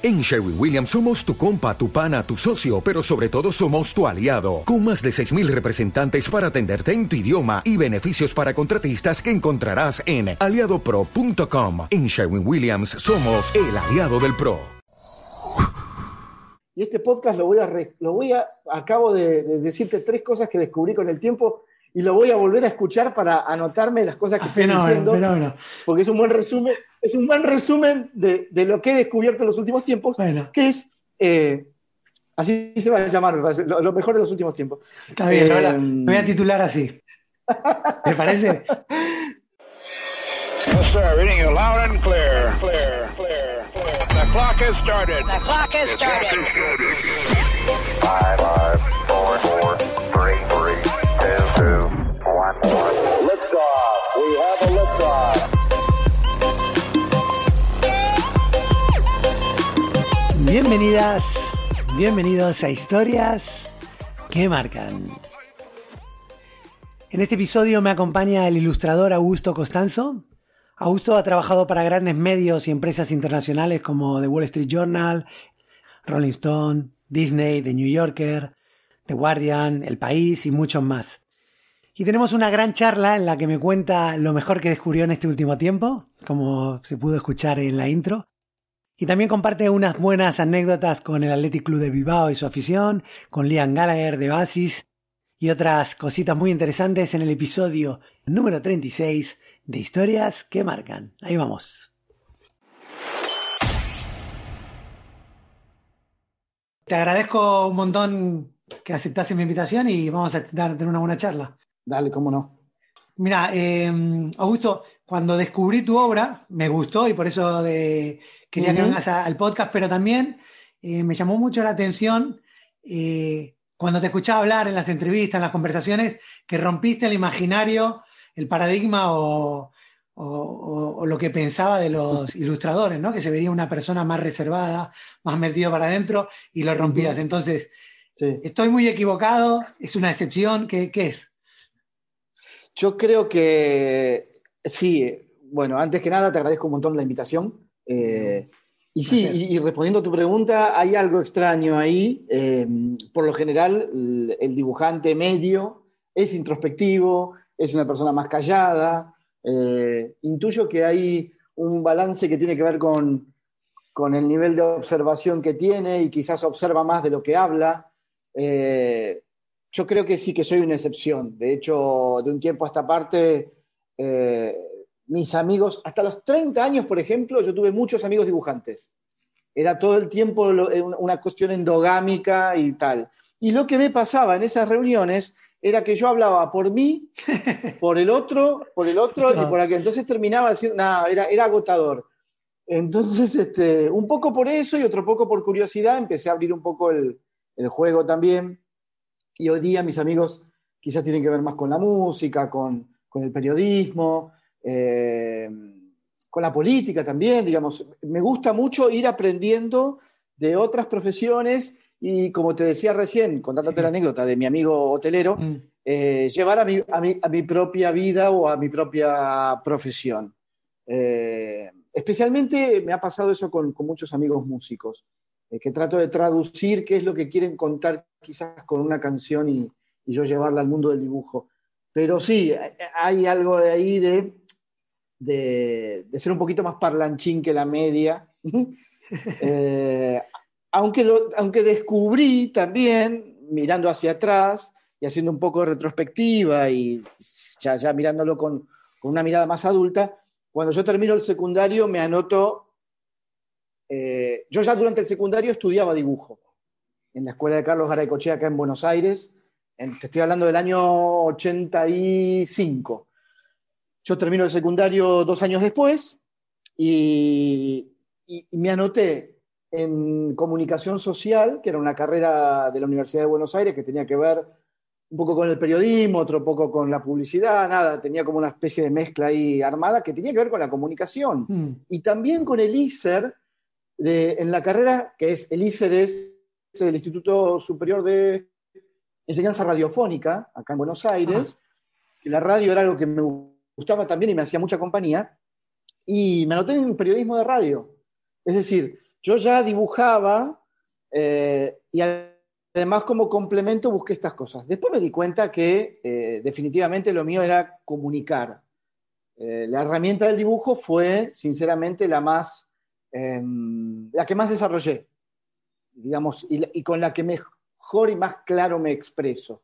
En Sherwin Williams somos tu compa, tu pana, tu socio, pero sobre todo somos tu aliado, con más de 6.000 representantes para atenderte en tu idioma y beneficios para contratistas que encontrarás en aliadopro.com. En Sherwin Williams somos el aliado del PRO. Y este podcast lo voy a, lo voy a, acabo de, de decirte tres cosas que descubrí con el tiempo y lo voy a volver a escuchar para anotarme las cosas que ah, estoy diciendo. Porque es un buen resumen, es un buen resumen de, de lo que he descubierto en los últimos tiempos, que es, eh, así se va a llamar, lo, mejor de los últimos tiempos. Está bien, eh, me voy a titular así. ¿Te parece? Yes, sir. Reading you loud and clear. Clear, clear, clear. The clock has started. The clock has started. Five, five, four, four, three, three. Bienvenidas, bienvenidos a Historias que Marcan. En este episodio me acompaña el ilustrador Augusto Costanzo. Augusto ha trabajado para grandes medios y empresas internacionales como The Wall Street Journal, Rolling Stone, Disney, The New Yorker, The Guardian, El País y muchos más. Y tenemos una gran charla en la que me cuenta lo mejor que descubrió en este último tiempo, como se pudo escuchar en la intro. Y también comparte unas buenas anécdotas con el Athletic Club de Bilbao y su afición, con Liam Gallagher de Basis y otras cositas muy interesantes en el episodio número 36 de Historias que Marcan. Ahí vamos. Te agradezco un montón que aceptaste mi invitación y vamos a tener una buena charla. Dale, cómo no. Mira, eh, Augusto, cuando descubrí tu obra, me gustó y por eso quería que vengas al podcast, pero también eh, me llamó mucho la atención eh, cuando te escuchaba hablar en las entrevistas, en las conversaciones, que rompiste el imaginario, el paradigma o, lo que pensaba de los ilustradores, ¿no? Que se vería una persona más reservada, más metido para adentro y lo rompías. Entonces, estoy muy equivocado, es una excepción, ¿qué, qué es? Yo creo que sí, bueno, antes que nada te agradezco un montón la invitación. Eh, y sí, y, respondiendo a tu pregunta, hay algo extraño ahí. Em, por lo general, el, dibujante medio es introspectivo, es una persona más callada. Eh, intuyo que hay un balance que tiene que ver con, con, el nivel de observación que tiene y quizás observa más de lo que habla. Eh, yo creo que sí que soy una excepción. De hecho, de un tiempo a esta parte, eh, mis amigos, hasta los 30 años, por ejemplo, yo tuve muchos amigos dibujantes. Era todo el tiempo eh, una cuestión endogámica y tal. Y lo que me pasaba en esas reuniones era que yo hablaba por mí, por el otro, por el otro y por aquel. Entonces terminaba diciendo, nada, era, era agotador. Entonces, este, un poco por eso y otro poco por curiosidad, empecé a abrir un poco el, el juego también. Y hoy día mis amigos quizás tienen que ver más con la música, con, el periodismo, eh, con la política también, digamos. Me gusta mucho ir aprendiendo de otras profesiones y como te decía recién, contándote la anécdota de mi amigo hotelero, mm. eh, llevar a mi, a, mi, propia vida o a mi propia profesión. Eh, especialmente me ha pasado eso con, con muchos amigos músicos. Eh, que trato de traducir qué es lo que quieren contar quizás con una canción y, yo llevarla al mundo del dibujo. Pero sí, hay algo de ahí de, de, ser un poquito más parlanchín que la media. Eh, aunque, aunque descubrí también, mirando hacia atrás y haciendo un poco de retrospectiva y ya, mirándolo con, con una mirada más adulta, cuando yo termino el secundario me anoto eh, yo ya durante el secundario estudiaba dibujo en la escuela de Carlos Garaycochea acá en Buenos Aires. te estoy hablando del año 85. Yo termino el secundario dos años después y, me anoté en comunicación social, que era una carrera de la Universidad de Buenos Aires que tenía que ver un poco con el periodismo, otro poco con la publicidad, nada, tenía como una especie de mezcla ahí armada que tenía que ver con la comunicación. Hmm. Y también con el ISER, en la carrera, que es el ICEDES, el Instituto Superior de Enseñanza Radiofónica, acá en Buenos Aires, que la radio era algo que me gustaba también y me hacía mucha compañía, y me anoté en periodismo de radio. Es decir, yo ya dibujaba eh, y además como complemento busqué estas cosas. Después me di cuenta que eh, definitivamente lo mío era comunicar. Eh, la herramienta del dibujo fue, sinceramente, la más, em, la que más desarrollé, digamos, y, con la que mejor y más claro me expreso.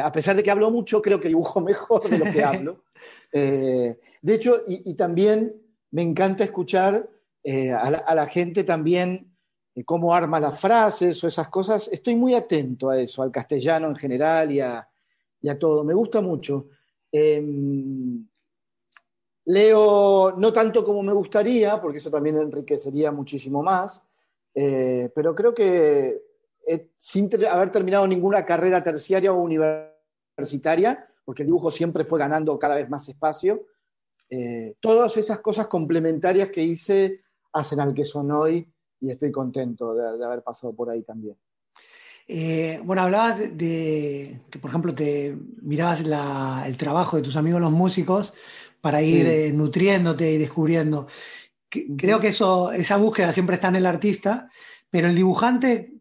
a pesar de que hablo mucho, creo que dibujo mejor de lo que hablo. de hecho, y, también me encanta escuchar a la gente también cómo arma las frases o esas cosas. Estoy muy atento a eso, al castellano en general y a, todo. Me gusta mucho. Leo no tanto como me gustaría, porque eso también enriquecería muchísimo más, eh, pero creo que eh, sin haber terminado ninguna carrera terciaria o universitaria, porque el dibujo siempre fue ganando cada vez más espacio, eh, todas esas cosas complementarias que hice hacen al que son hoy y estoy contento de, haber pasado por ahí también. Bueno, hablabas de, que, por ejemplo, te mirabas el trabajo de tus amigos los músicos para ir eh, nutriéndote y descubriendo. creo que eso, esa búsqueda siempre está en el artista, pero el dibujante,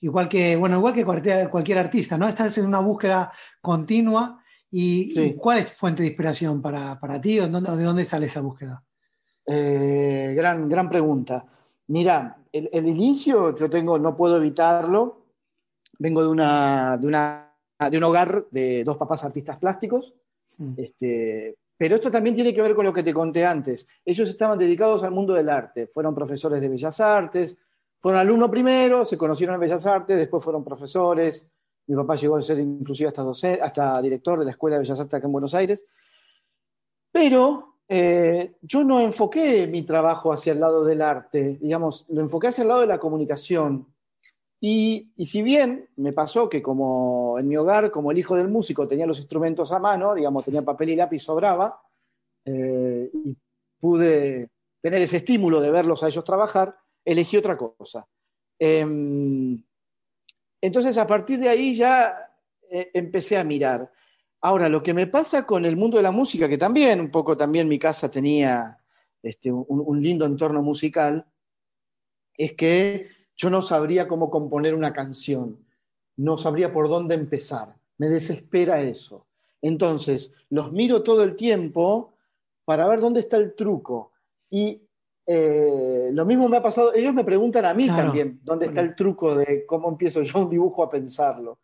igual que, bueno, igual que cualquier, artista, ¿no? Estás en una búsqueda continua. ¿Y, cuál es tu fuente de inspiración para, para ti? ¿De dónde, ¿De dónde sale esa búsqueda? Eh, gran, gran pregunta. Mira, el, inicio yo tengo, no puedo evitarlo. Vengo de, una, de, una, de un hogar de dos papás artistas plásticos. Mm. Este, pero esto también tiene que ver con lo que te conté antes. Ellos estaban dedicados al mundo del arte. Fueron profesores de Bellas Artes, fueron alumnos primero, se conocieron en Bellas Artes, después fueron profesores. Mi papá llegó a ser inclusive hasta, director de la Escuela de Bellas Artes acá en Buenos Aires. Pero eh, yo no enfoqué mi trabajo hacia el lado del arte, digamos, lo enfoqué hacia el lado de la comunicación. Y, si bien me pasó que como en mi hogar, como el hijo del músico, tenía los instrumentos a mano, digamos, tenía papel y lápiz, sobraba, eh, y pude tener ese estímulo de verlos a ellos trabajar, elegí otra cosa. Em, entonces, a partir de ahí ya eh, empecé a mirar. Ahora, lo que me pasa con el mundo de la música, que también un poco también mi casa tenía este, un, lindo entorno musical, es que yo no sabría cómo componer una canción, no sabría por dónde empezar, me desespera eso. Entonces, los miro todo el tiempo para ver dónde está el truco. Y eh, lo mismo me ha pasado, ellos me preguntan a mí también dónde está el truco de cómo empiezo yo un dibujo a pensarlo.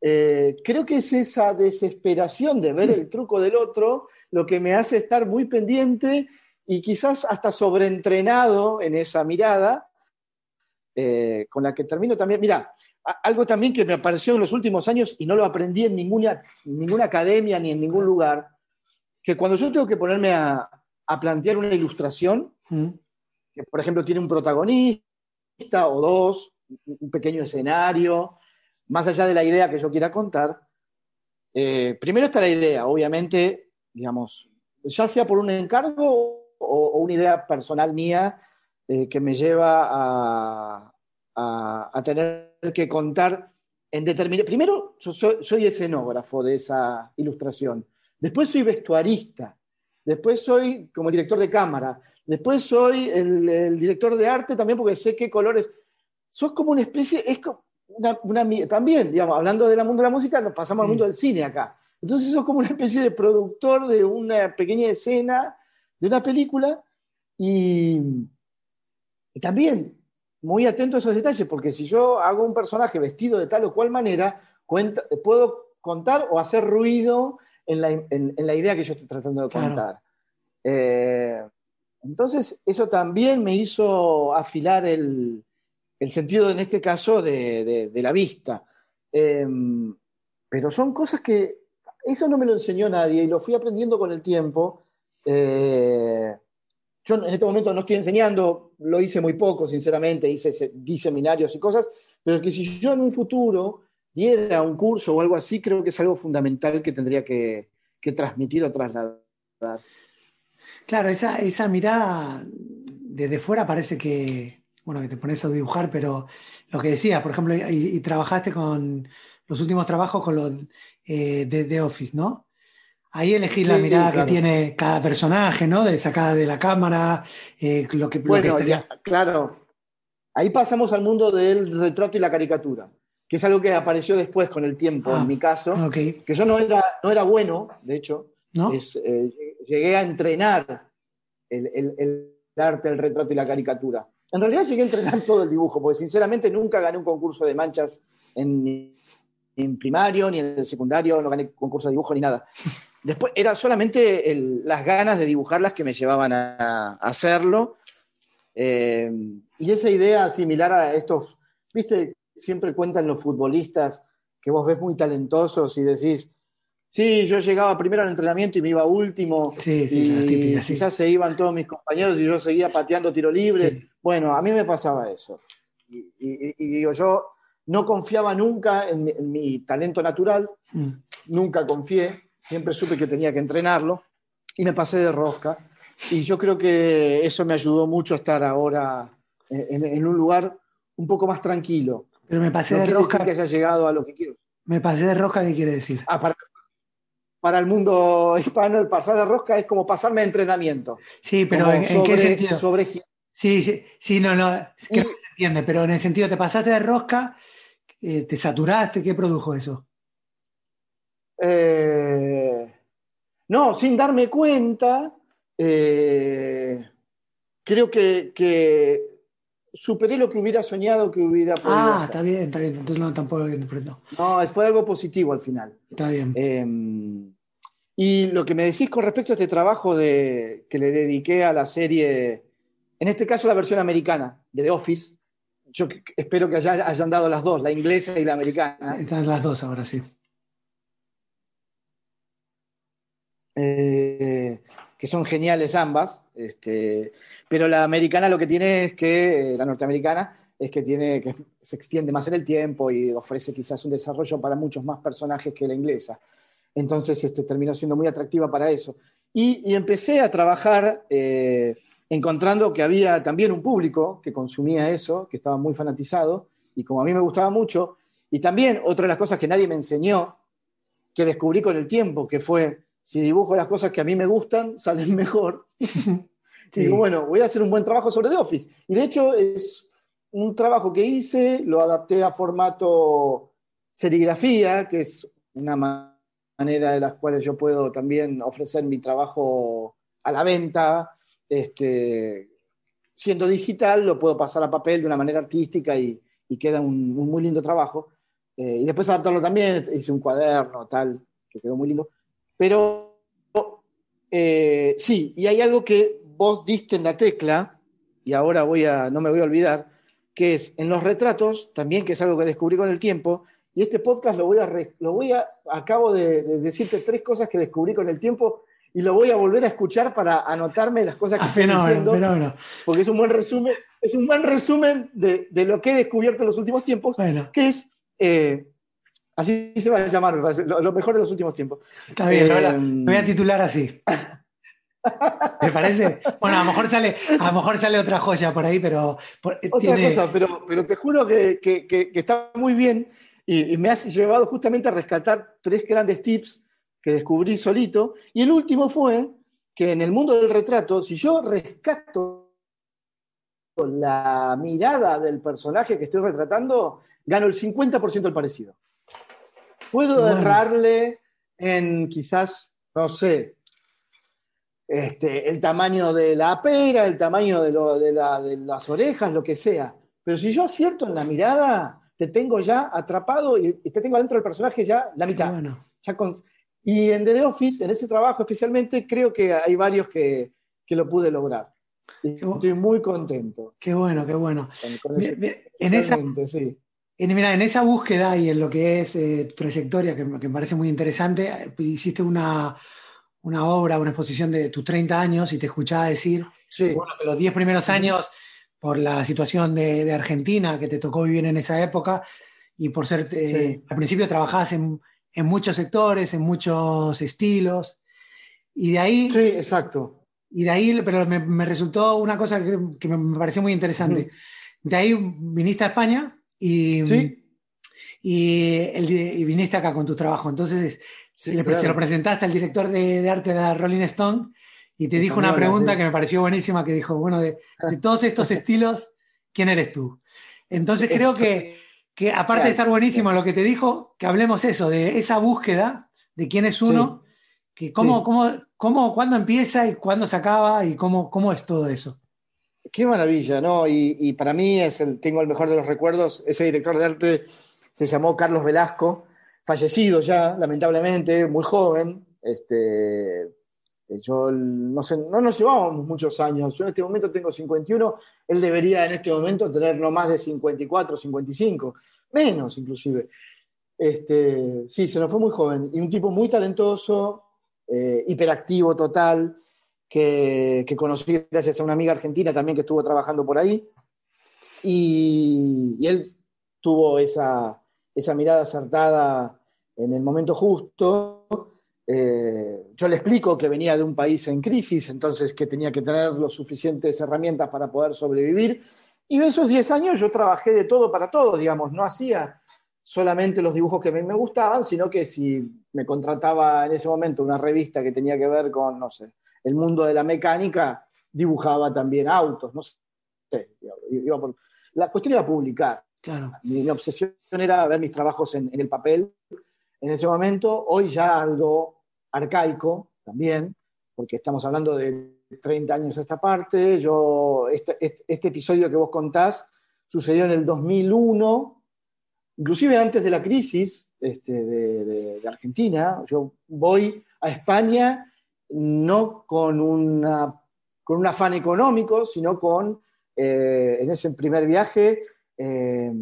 Eh, creo que es esa desesperación de ver el truco del otro lo que me hace estar muy pendiente y quizás hasta sobreentrenado en esa mirada, eh, con la que termino también. Mira, algo también que me apareció en los últimos años y no lo aprendí en ninguna, ninguna academia ni en ningún lugar, que cuando yo tengo que ponerme a, plantear una ilustración, que por ejemplo tiene un protagonista o dos, un pequeño escenario, más allá de la idea que yo quiera contar, eh, primero está la idea, obviamente, digamos, ya sea por un encargo o, una idea personal mía eh, que me lleva a, tener que contar en determinado... Primero, yo soy, escenógrafo de esa ilustración, después soy vestuarista, después soy como director de cámara, después soy el, el director de arte también porque sé qué colores... Sos como una especie, es como, también, digamos, hablando del mundo de la música, nos pasamos al mundo del cine acá. Entonces eso es como una especie de productor de una pequeña escena de una película y, también muy atento a esos detalles, porque si yo hago un personaje vestido de tal o cual manera, puedo contar o hacer ruido en la, idea que yo estoy tratando de contar. Eh, entonces, eso también me hizo afilar el, el sentido en este caso de, la vista. Em, pero son cosas que, eso no me lo enseñó nadie y lo fui aprendiendo con el tiempo. Eh, yo en este momento no estoy enseñando, lo hice muy poco, sinceramente, hice di seminarios y cosas, pero que si yo en un futuro diera un curso o algo así, creo que es algo fundamental que tendría que, transmitir o trasladar. Claro, esa, esa mirada desde fuera parece que, bueno, que te pones a dibujar, pero lo que decía, por ejemplo, y, trabajaste con los últimos trabajos con los eh, de Office, ¿no? Ahí elegís la mirada que tiene cada personaje, ¿no? De sacada de la cámara, eh, lo que, bueno, claro. Ahí pasamos al mundo del retrato y la caricatura, que es algo que apareció después con el tiempo, Ah, en mi caso, que yo no era, no era bueno, de hecho, ¿No? es, eh, llegué a entrenar el, el- el arte, el retrato y la caricatura. En realidad llegué a entrenar todo el dibujo, porque sinceramente nunca gané un concurso de manchas en, en primario, ni en el secundario, no gané concurso de dibujo ni nada. Después era solamente el- las ganas de dibujarlas que me llevaban a, a hacerlo. Eh, y esa idea similar a estos, viste, siempre cuentan los futbolistas que vos ves muy talentosos y decís, sí, yo llegaba primero al entrenamiento y me iba último. Sí, sí, y típica, sí. quizás se iban todos mis compañeros y yo seguía pateando tiro libre. Bueno, a mí me pasaba eso. Y, y- y digo, yo no confiaba nunca en mi, en mi talento natural, Mm. nunca confié, siempre supe que tenía que entrenarlo y me pasé de rosca. Y yo creo que eso me ayudó mucho a estar ahora en, en un lugar un poco más tranquilo. Pero me pasé No de rosca. que haya llegado a lo que quiero. Me pasé de rosca, ¿qué quiere decir? Ah, para, para el mundo hispano, el pasar de rosca es como pasarme de entrenamiento. Sí, pero ¿en, en qué sobre- sentido? sobre- Sí, sí, sí, no, no, Y- que se entiende, pero en el sentido, ¿te pasaste de rosca? Eh, ¿Te saturaste? ¿Qué produjo eso? Eh, no, sin darme cuenta, eh, creo que, que superé lo que hubiera soñado que hubiera podido Ah, hacer. está bien, está bien. Entonces no, tampoco lo interpreto. No, fue algo positivo al final. Está bien. Eh, y lo que me decís con respecto a este trabajo de, que le dediqué a la serie, en este caso la versión americana de The Office, yo espero que haya- hayan dado las dos, la inglesa y la americana. Están las dos ahora, sí. eh, que son geniales ambas, este, pero la americana lo que tiene es que, eh, la norteamericana, es que tiene que se extiende más en el tiempo y ofrece quizás un desarrollo para muchos más personajes que la inglesa. Entonces este, terminó siendo muy atractiva para eso. Y, y empecé a trabajar eh, encontrando que había también un público que consumía eso, que estaba muy fanatizado, y como a mí me gustaba mucho, y también otra de las cosas que nadie me enseñó, que descubrí con el tiempo, que fue, si dibujo las cosas que a mí me gustan, salen mejor. Sí. Y digo, bueno, voy a hacer un buen trabajo sobre The Office. Y de hecho es un trabajo que hice, lo adapté a formato serigrafía, que es una ma- manera de las cuales yo puedo también ofrecer mi trabajo a la venta. Este, siendo digital, lo puedo pasar a papel de una manera artística y, y queda un, un muy lindo trabajo. Eh, y después adaptarlo también, hice un cuaderno, tal, que quedó muy lindo. Pero eh, sí, y hay algo que vos diste en la tecla, y ahora voy a, no me voy a olvidar, que es en los retratos, también que es algo que descubrí con el tiempo, y este podcast lo voy a, lo voy a acabo de, de decirte tres cosas que descubrí con el tiempo, y lo voy a volver a escuchar para anotarme las cosas que Ah, estoy fenómeno, diciendo, fenómeno. porque es un buen resumen, es un buen resumen de, de lo que he descubierto en los últimos tiempos, Bueno, que es, eh, así se va a llamar, lo, lo mejor de los últimos tiempos. está bien, Eh, me voy a titular así. ¿Te parece? Bueno, a lo mejor sale, a lo mejor sale otra joya por ahí, pero por- Otra tiene. cosa, pero, pero te juro que, que- que- que está muy bien y, y me has llevado justamente a rescatar tres grandes tips que descubrí solito. Y el último fue que en el mundo del retrato, si yo rescato la mirada del personaje que estoy retratando, gano el 50% del parecido. Puedo Bueno. errarle en quizás, no sé, este, el tamaño de la pera, el tamaño de, lo- de la- de las orejas, lo que sea. Pero si yo acierto en la mirada, te tengo ya atrapado y, y te tengo adentro del personaje ya la mitad. bueno. Ya con- y en The Office, en ese trabajo especialmente, creo que hay varios que, que lo pude lograr. Y estoy muy contento. Qué bueno, qué bueno. con- con En esa, sí. En, mira, en esa búsqueda y en lo que es eh, tu trayectoria, que, me- que me parece muy interesante, eh, hiciste una, una obra, una exposición de tus 30 años y te escuchaba decir Sí. bueno, que los 10 primeros años, por la situación de, de Argentina que te tocó vivir en esa época, y por ser, eh, Sí. al principio trabajabas en, en muchos sectores, en muchos estilos, y de ahí, Sí, exacto. y de ahí pero me, me resultó una cosa que, que me, pareció muy interesante. De ahí viniste a España y, Sí. y, el- y viniste acá con tu trabajo. Entonces, Sí, se, le- claro. se lo presentaste al director de, de arte de la Rolling Stone y te dijo una pregunta sí. que me pareció buenísima, que dijo, bueno, de, de todos estos estilos, quién eres tú. Entonces creo que, que aparte de estar buenísimo lo que te dijo, que hablemos eso, de esa búsqueda de quién es uno, que cómo, cómo, cómo, cuándo empieza y cuándo se acaba y cómo, cómo es todo eso. Qué maravilla, ¿no? Y, para mí es el, tengo el mejor de los recuerdos. Ese director de arte se llamó Carlos Velasco, fallecido ya, lamentablemente, muy joven. Este, yo no sé, no nos llevábamos muchos años. Yo en este momento tengo 51, él debería en este momento tener no más de 54, 55, menos inclusive. Este, sí, se nos fue muy joven y un tipo muy talentoso, eh, hiperactivo total, que, conocí gracias a una amiga argentina también que estuvo trabajando por ahí. Y, él tuvo esa, esa mirada acertada en el momento justo eh, yo le explico que venía de un país en crisis, entonces que tenía que tener las suficientes herramientas para poder sobrevivir. Y en esos 10 años yo trabajé de todo para todo, digamos, no hacía solamente los dibujos que a mí me gustaban, sino que si me contrataba en ese momento una revista que tenía que ver con, no sé, el mundo de la mecánica, dibujaba también autos, no sé. La cuestión era publicar. Claro. Mi, obsesión era ver mis trabajos en, en el papel en ese momento, hoy ya algo arcaico también, porque estamos hablando de 30 años a esta parte. Yo, este, este, este, episodio que vos contás sucedió en el 2001, inclusive antes de la crisis este, de, Argentina. Yo voy a España no con, una, con un afán económico, sino con, eh, en ese primer viaje, eh,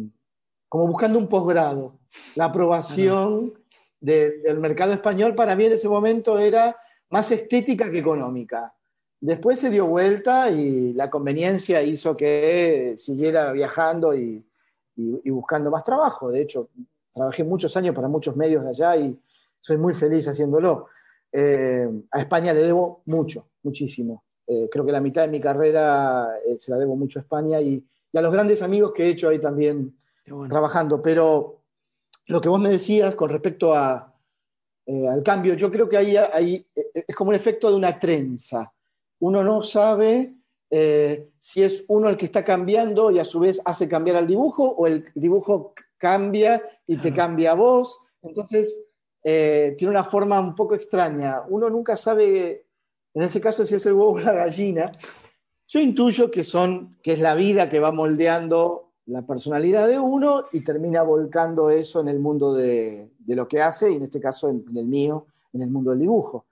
como buscando un posgrado, la aprobación del mercado español para mí en ese momento era más estética que económica. Después se dio vuelta y la conveniencia hizo que siguiera viajando y, buscando más trabajo. De hecho, trabajé muchos años para muchos medios de allá y soy muy feliz haciéndolo. Eh, a España le debo mucho, muchísimo. Eh, creo que la mitad de mi carrera eh, se la debo mucho a España y, a los grandes amigos que he hecho ahí también trabajando. Pero lo que vos me decías con respecto eh, al cambio, yo creo que ahí, ahí, eh, es como un efecto de una trenza. Uno no sabe eh, si es uno el que está cambiando y a su vez hace cambiar al dibujo o el dibujo cambia y te cambia a vos. Entonces, tiene una forma un poco extraña. Uno nunca sabe, en ese caso, si es el huevo o la gallina. Yo intuyo que, son, que es la vida que va moldeando la personalidad de uno y termina volcando eso en el mundo de, lo que hace, y en este caso en, el mío, en el mundo del dibujo.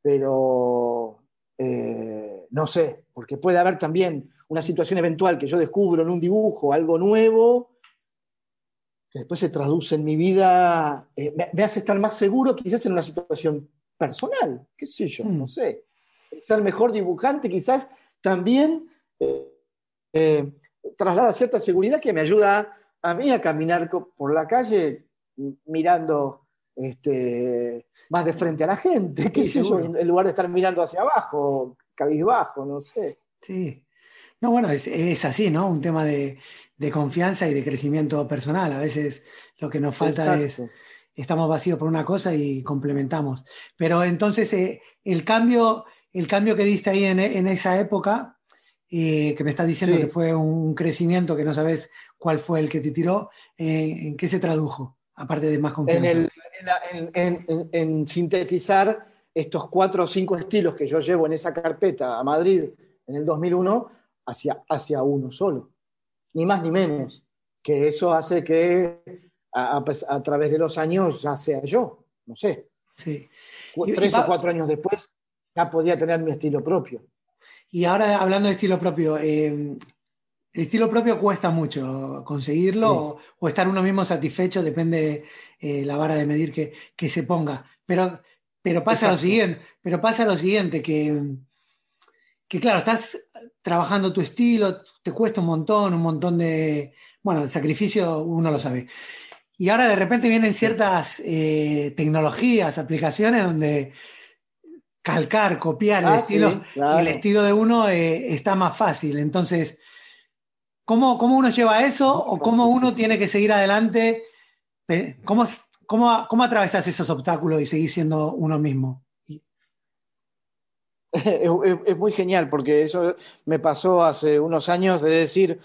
Pero eh, no sé, porque puede haber también una situación eventual que yo descubro en un dibujo, algo nuevo, que después se traduce en mi vida, eh, me, hace estar más seguro quizás en una situación personal, qué sé yo, no hmm. sé. Ser mejor dibujante quizás también... Eh, traslada cierta seguridad que me ayuda a mí a caminar por la calle mirando este, más de frente a la gente, qué sé yo, en lugar de estar mirando hacia abajo, cabizbajo, no sé. Sí. No, bueno, es, así, ¿no? Un tema de, confianza y de crecimiento personal. A veces lo que nos falta es, estamos vacíos por una cosa y complementamos. Pero entonces, eh, el, cambio, el cambio que diste ahí en, en esa época, que me estás diciendo que fue un crecimiento que no sabes cuál fue el que te tiró, eh, ¿en qué se tradujo? Aparte de más confianza. En, sintetizar estos cuatro o cinco estilos que yo llevo en esa carpeta a Madrid en el 2001 hacia, hacia uno solo, ni más ni menos, que eso hace que a, a, través de los años ya sea yo, no sé. Sí. Tres o cuatro años después ya podía tener mi estilo propio. Y ahora hablando de estilo propio, eh, el estilo propio cuesta mucho conseguirlo o, estar uno mismo satisfecho, depende eh, la vara de medir que, se ponga. Pero, pero, pasa lo siguiente, pero pasa lo siguiente, que, que claro, estás trabajando tu estilo, te cuesta un montón, un montón de... Bueno, el sacrificio uno lo sabe. Y ahora de repente vienen ciertas eh, tecnologías, aplicaciones donde calcar, copiar el, ah, estilo, el estilo de uno eh, está más fácil. Entonces, ¿cómo, ¿cómo, uno lleva eso o cómo uno tiene que seguir adelante? ¿Cómo, cómo, cómo atravesas esos obstáculos y seguir siendo uno mismo? Es, muy genial porque eso me pasó hace unos años de decir,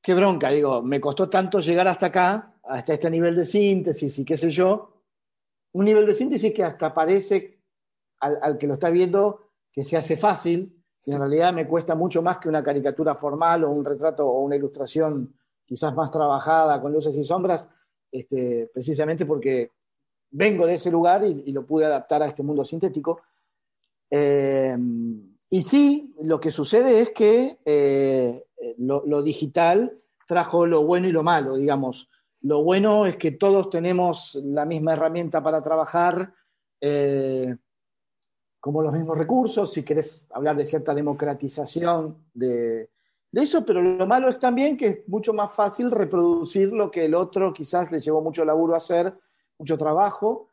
qué bronca, digo, me costó tanto llegar hasta acá, hasta este nivel de síntesis y qué sé yo, un nivel de síntesis que hasta parece al, que lo está viendo que se hace fácil, y en realidad me cuesta mucho más que una caricatura formal o un retrato o una ilustración quizás más trabajada con luces y sombras, este, precisamente porque vengo de ese lugar y, lo pude adaptar a este mundo sintético. Eh, y sí, lo que sucede es que eh, lo, digital trajo lo bueno y lo malo, digamos. Lo bueno es que todos tenemos la misma herramienta para trabajar, eh, como los mismos recursos, si querés hablar de cierta democratización de, eso, pero lo malo es también que es mucho más fácil reproducir lo que el otro quizás le llevó mucho laburo a hacer, mucho trabajo,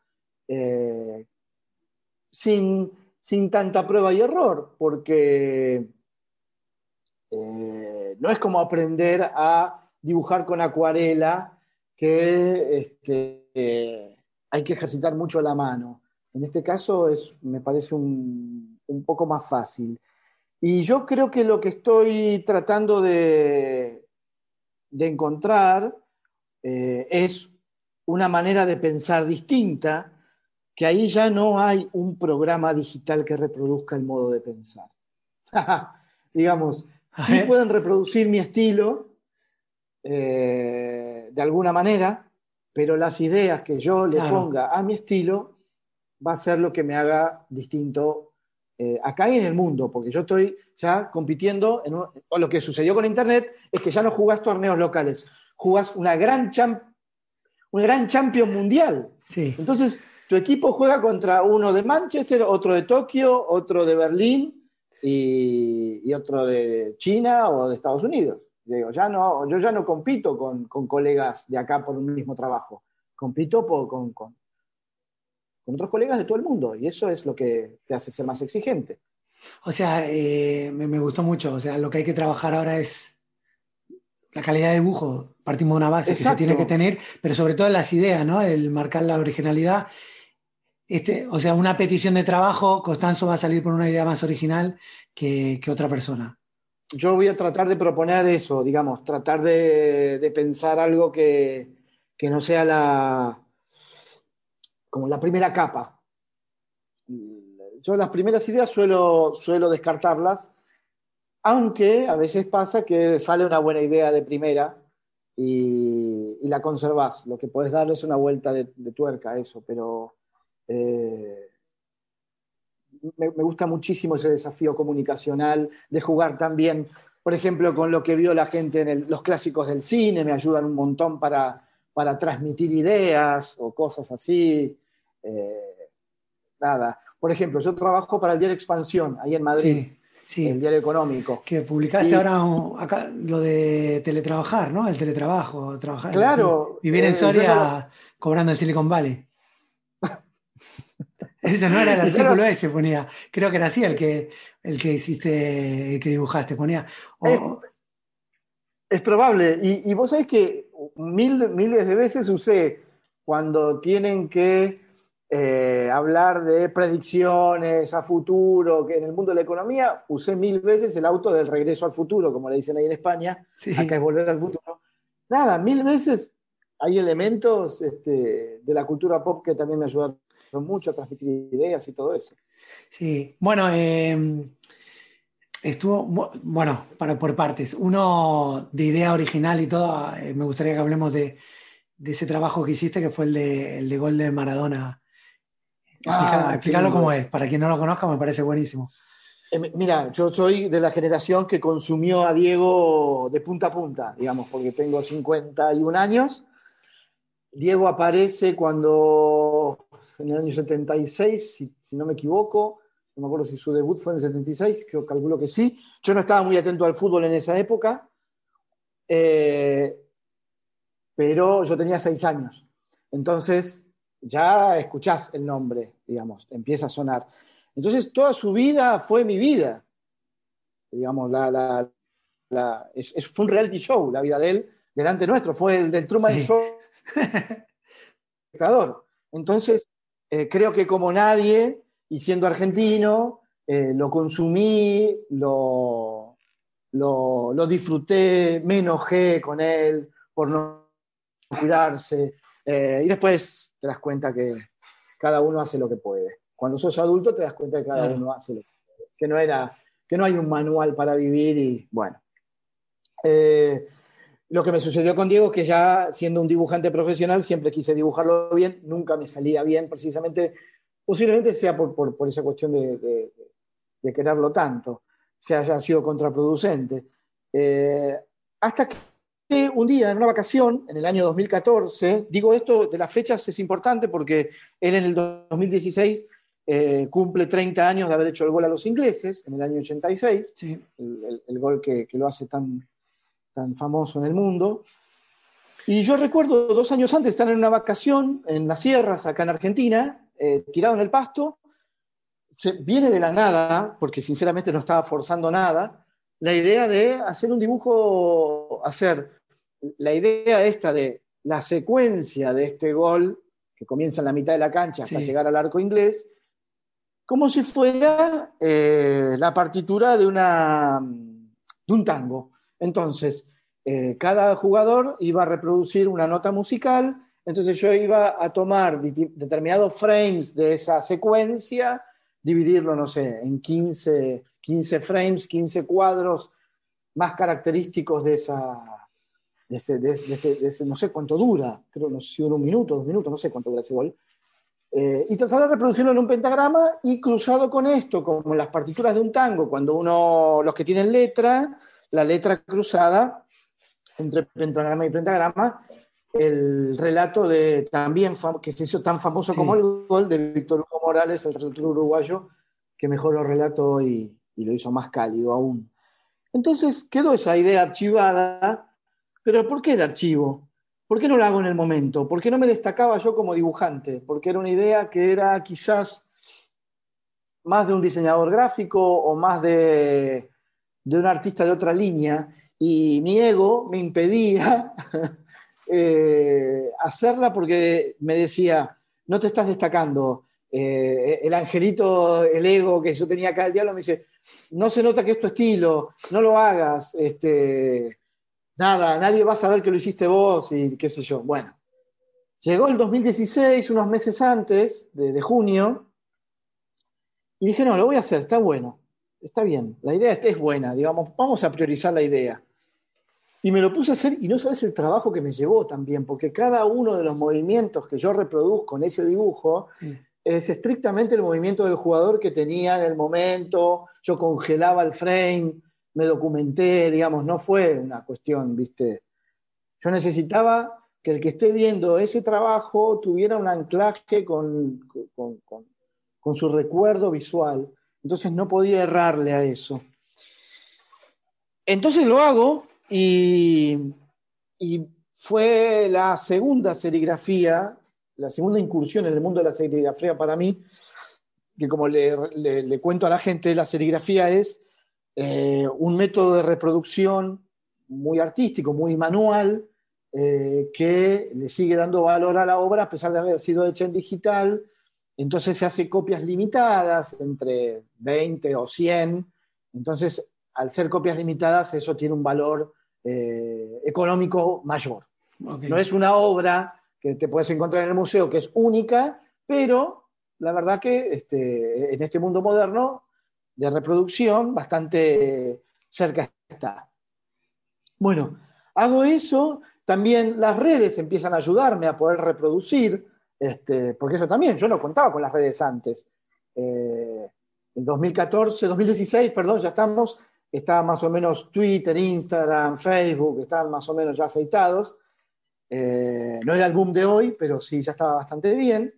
eh, sin, sin tanta prueba y error, porque eh, no es como aprender a dibujar con acuarela, que este, eh, hay que ejercitar mucho la mano. En este caso es, me parece un, poco más fácil. Y yo creo que lo que estoy tratando de, de encontrar eh, es una manera de pensar distinta, que ahí ya no hay un programa digital que reproduzca el modo de pensar. Digamos, sí pueden reproducir mi estilo eh, de alguna manera, pero las ideas que yo le ponga a mi estilo va a ser lo que me haga distinto eh, acá y en el mundo, porque yo estoy ya compitiendo, en o lo que sucedió con Internet es que ya no jugás torneos locales, jugás una gran, champ, un gran champion mundial. Sí. Entonces, tu equipo juega contra uno de Manchester, otro de Tokio, otro de Berlín, y, otro de China o de Estados Unidos. Digo, ya no, yo ya no compito con, colegas de acá por un mismo trabajo, compito con, con, otros colegas de todo el mundo y eso es lo que te hace ser más exigente. O sea, eh, me, gustó mucho, o sea, lo que hay que trabajar ahora es la calidad de dibujo, partimos de una base que se tiene que tener, pero sobre todo las ideas, ¿no? El marcar la originalidad este, o sea, una petición de trabajo, Constanzo va a salir con una idea más original que, otra persona. Yo voy a tratar de proponer eso, digamos, tratar de, pensar algo que, no sea la como la primera capa. Yo las primeras ideas suelo, suelo descartarlas, aunque a veces pasa que sale una buena idea de primera y, la conservas. Lo que puedes darle es una vuelta de, de tuerca a eso, pero eh, me, gusta muchísimo ese desafío comunicacional de jugar también, por ejemplo, con lo que vio la gente en los clásicos del cine, me ayudan un montón para, para transmitir ideas o cosas así. Eh, nada. Por ejemplo, yo trabajo para el diario Expansión, ahí en Madrid. Sí. el diario económico. Que publicaste ahora acá lo de teletrabajar, ¿no? El teletrabajo, trabajar. Claro. Vivir en eh, Soria cobrando en Silicon Valley. Ese no era el artículo ese, ponía. Creo que era así el que, el que hiciste, que dibujaste, ponía. Es, probable. Y, vos sabés que mil, miles de veces usé cuando tienen que eh, hablar de predicciones a futuro, que en el mundo de la economía, usé mil veces el auto del regreso al futuro, como le dicen ahí en España. Acá es volver al futuro. Nada, mil veces hay elementos este, de la cultura pop que también me ayudan mucho a transmitir ideas y todo eso. Sí, bueno, em, estuvo, bueno, para, por partes. Uno de idea original y todo, eh, me gustaría que hablemos de, ese trabajo que hiciste, que fue el de, el de gol de Maradona. Ah, explicarlo cómo es, para quien no lo conozca, me parece buenísimo. Eh, mira, yo soy de la generación que consumió a Diego de punta a punta, digamos, porque tengo 51 años. Diego aparece cuando en el año 76, si, si, no me equivoco. No me acuerdo si su debut fue en el 76, creo, calculo que sí. Yo no estaba muy atento al fútbol en esa época, eh, pero yo tenía seis años. Entonces, ya escuchás el nombre, digamos, empieza a sonar. Entonces, toda su vida fue mi vida. Digamos, la, es, fue un reality show, la vida de él, delante nuestro, fue el del Truman Show. Entonces, eh, creo que como nadie, y siendo argentino, eh, lo consumí, lo, lo, lo disfruté, me enojé con él por no cuidarse. Eh, y después te das cuenta que cada uno hace lo que puede. Cuando sos adulto te das cuenta que cada Claro. uno hace lo que puede. Que no, era, que no hay un manual para vivir y bueno. Eh, lo que me sucedió con Diego es que ya siendo un dibujante profesional siempre quise dibujarlo bien, nunca me salía bien, precisamente, posiblemente sea por, por- por esa cuestión de, de- de quererlo tanto, se haya sido contraproducente. Eh, hasta que un día, en una vacación, en el año 2014, digo esto de las fechas es importante porque él en el 2016 eh, cumple 30 años de haber hecho el gol a los ingleses, en el año 86 Sí. el, el- el gol que, que lo hace tan, tan famoso en el mundo. Y yo recuerdo dos años antes estar en una vacación en las sierras, acá en Argentina, eh, tirado en el pasto. Se, viene de la nada, porque sinceramente no estaba forzando nada, la idea de hacer un dibujo, hacer la idea esta de la secuencia de este gol, que comienza en la mitad de la cancha hasta Sí. llegar al arco inglés, como si fuera eh, la partitura de, una, de un tango. Entonces, eh, cada jugador iba a reproducir una nota musical, entonces yo iba a tomar determinados frames de esa secuencia, dividirlo, no sé, en 15, 15 frames, 15 cuadros más característicos de esa... De ese, de ese- de ese- no sé cuánto dura, creo, no sé si dura un minuto, dos minutos, no sé cuánto dura ese gol. Eh, y tratar de reproducirlo en un pentagrama y cruzado con esto, como en las partituras de un tango, cuando uno, los que tienen letra, la letra cruzada entre pentagrama y pentagrama, el relato de también que se hizo tan famoso Sí. como el gol de Víctor Hugo Morales, el relator uruguayo, que mejoró el relato y, y lo hizo más cálido aún. Entonces quedó esa idea archivada, pero ¿por qué el archivo? ¿Por qué no lo hago en el momento? ¿Por qué no me destacaba yo como dibujante? Porque era una idea que era quizás más de un diseñador gráfico o más de, un artista de otra línea, y mi ego me impedía eh, hacerla porque me decía, no te estás destacando. Eh, el angelito, el ego que yo tenía acá, el diablo me dice, no se nota que es tu estilo, no lo hagas, este, nada, nadie va a saber que lo hiciste vos y qué sé yo. Bueno, llegó el 2016, unos meses antes de, de junio, y dije, no, lo voy a hacer, está bueno, está bien, la idea es buena, digamos, vamos a priorizar la idea. Y me lo puse a hacer y no sabes el trabajo que me llevó también, porque cada uno de los movimientos que yo reproduzco en ese dibujo Sí. es estrictamente el movimiento del jugador que tenía en el momento, yo congelaba el frame, me documenté, digamos, no fue una cuestión, viste. Yo necesitaba que el que esté viendo ese trabajo tuviera un anclaje con, con- con- su recuerdo visual. Entonces no podía errarle a eso. Entonces lo hago y, y fue la segunda serigrafía, la segunda incursión en el mundo de la serigrafía para mí, que como le- le cuento a la gente, la serigrafía es eh, un método de reproducción muy artístico, muy manual, eh, que le sigue dando valor a la obra a pesar de haber sido hecha en digital. Entonces se hace copias limitadas, entre 20 o 100. Entonces, al ser copias limitadas, eso tiene un valor eh, económico mayor. No es una obra que te puedes encontrar en el museo que es única, pero la verdad que este, en este mundo moderno de reproducción bastante cerca está. Bueno, hago eso, también las redes empiezan a ayudarme a poder reproducir, este, porque eso también, yo no contaba con las redes antes. Eh, en 2014, 2016, perdón, ya estamos, estaba más o menos Twitter, Instagram, Facebook, estaban más o menos ya aceitados. Eh, no era el boom de hoy, pero sí ya estaba bastante bien.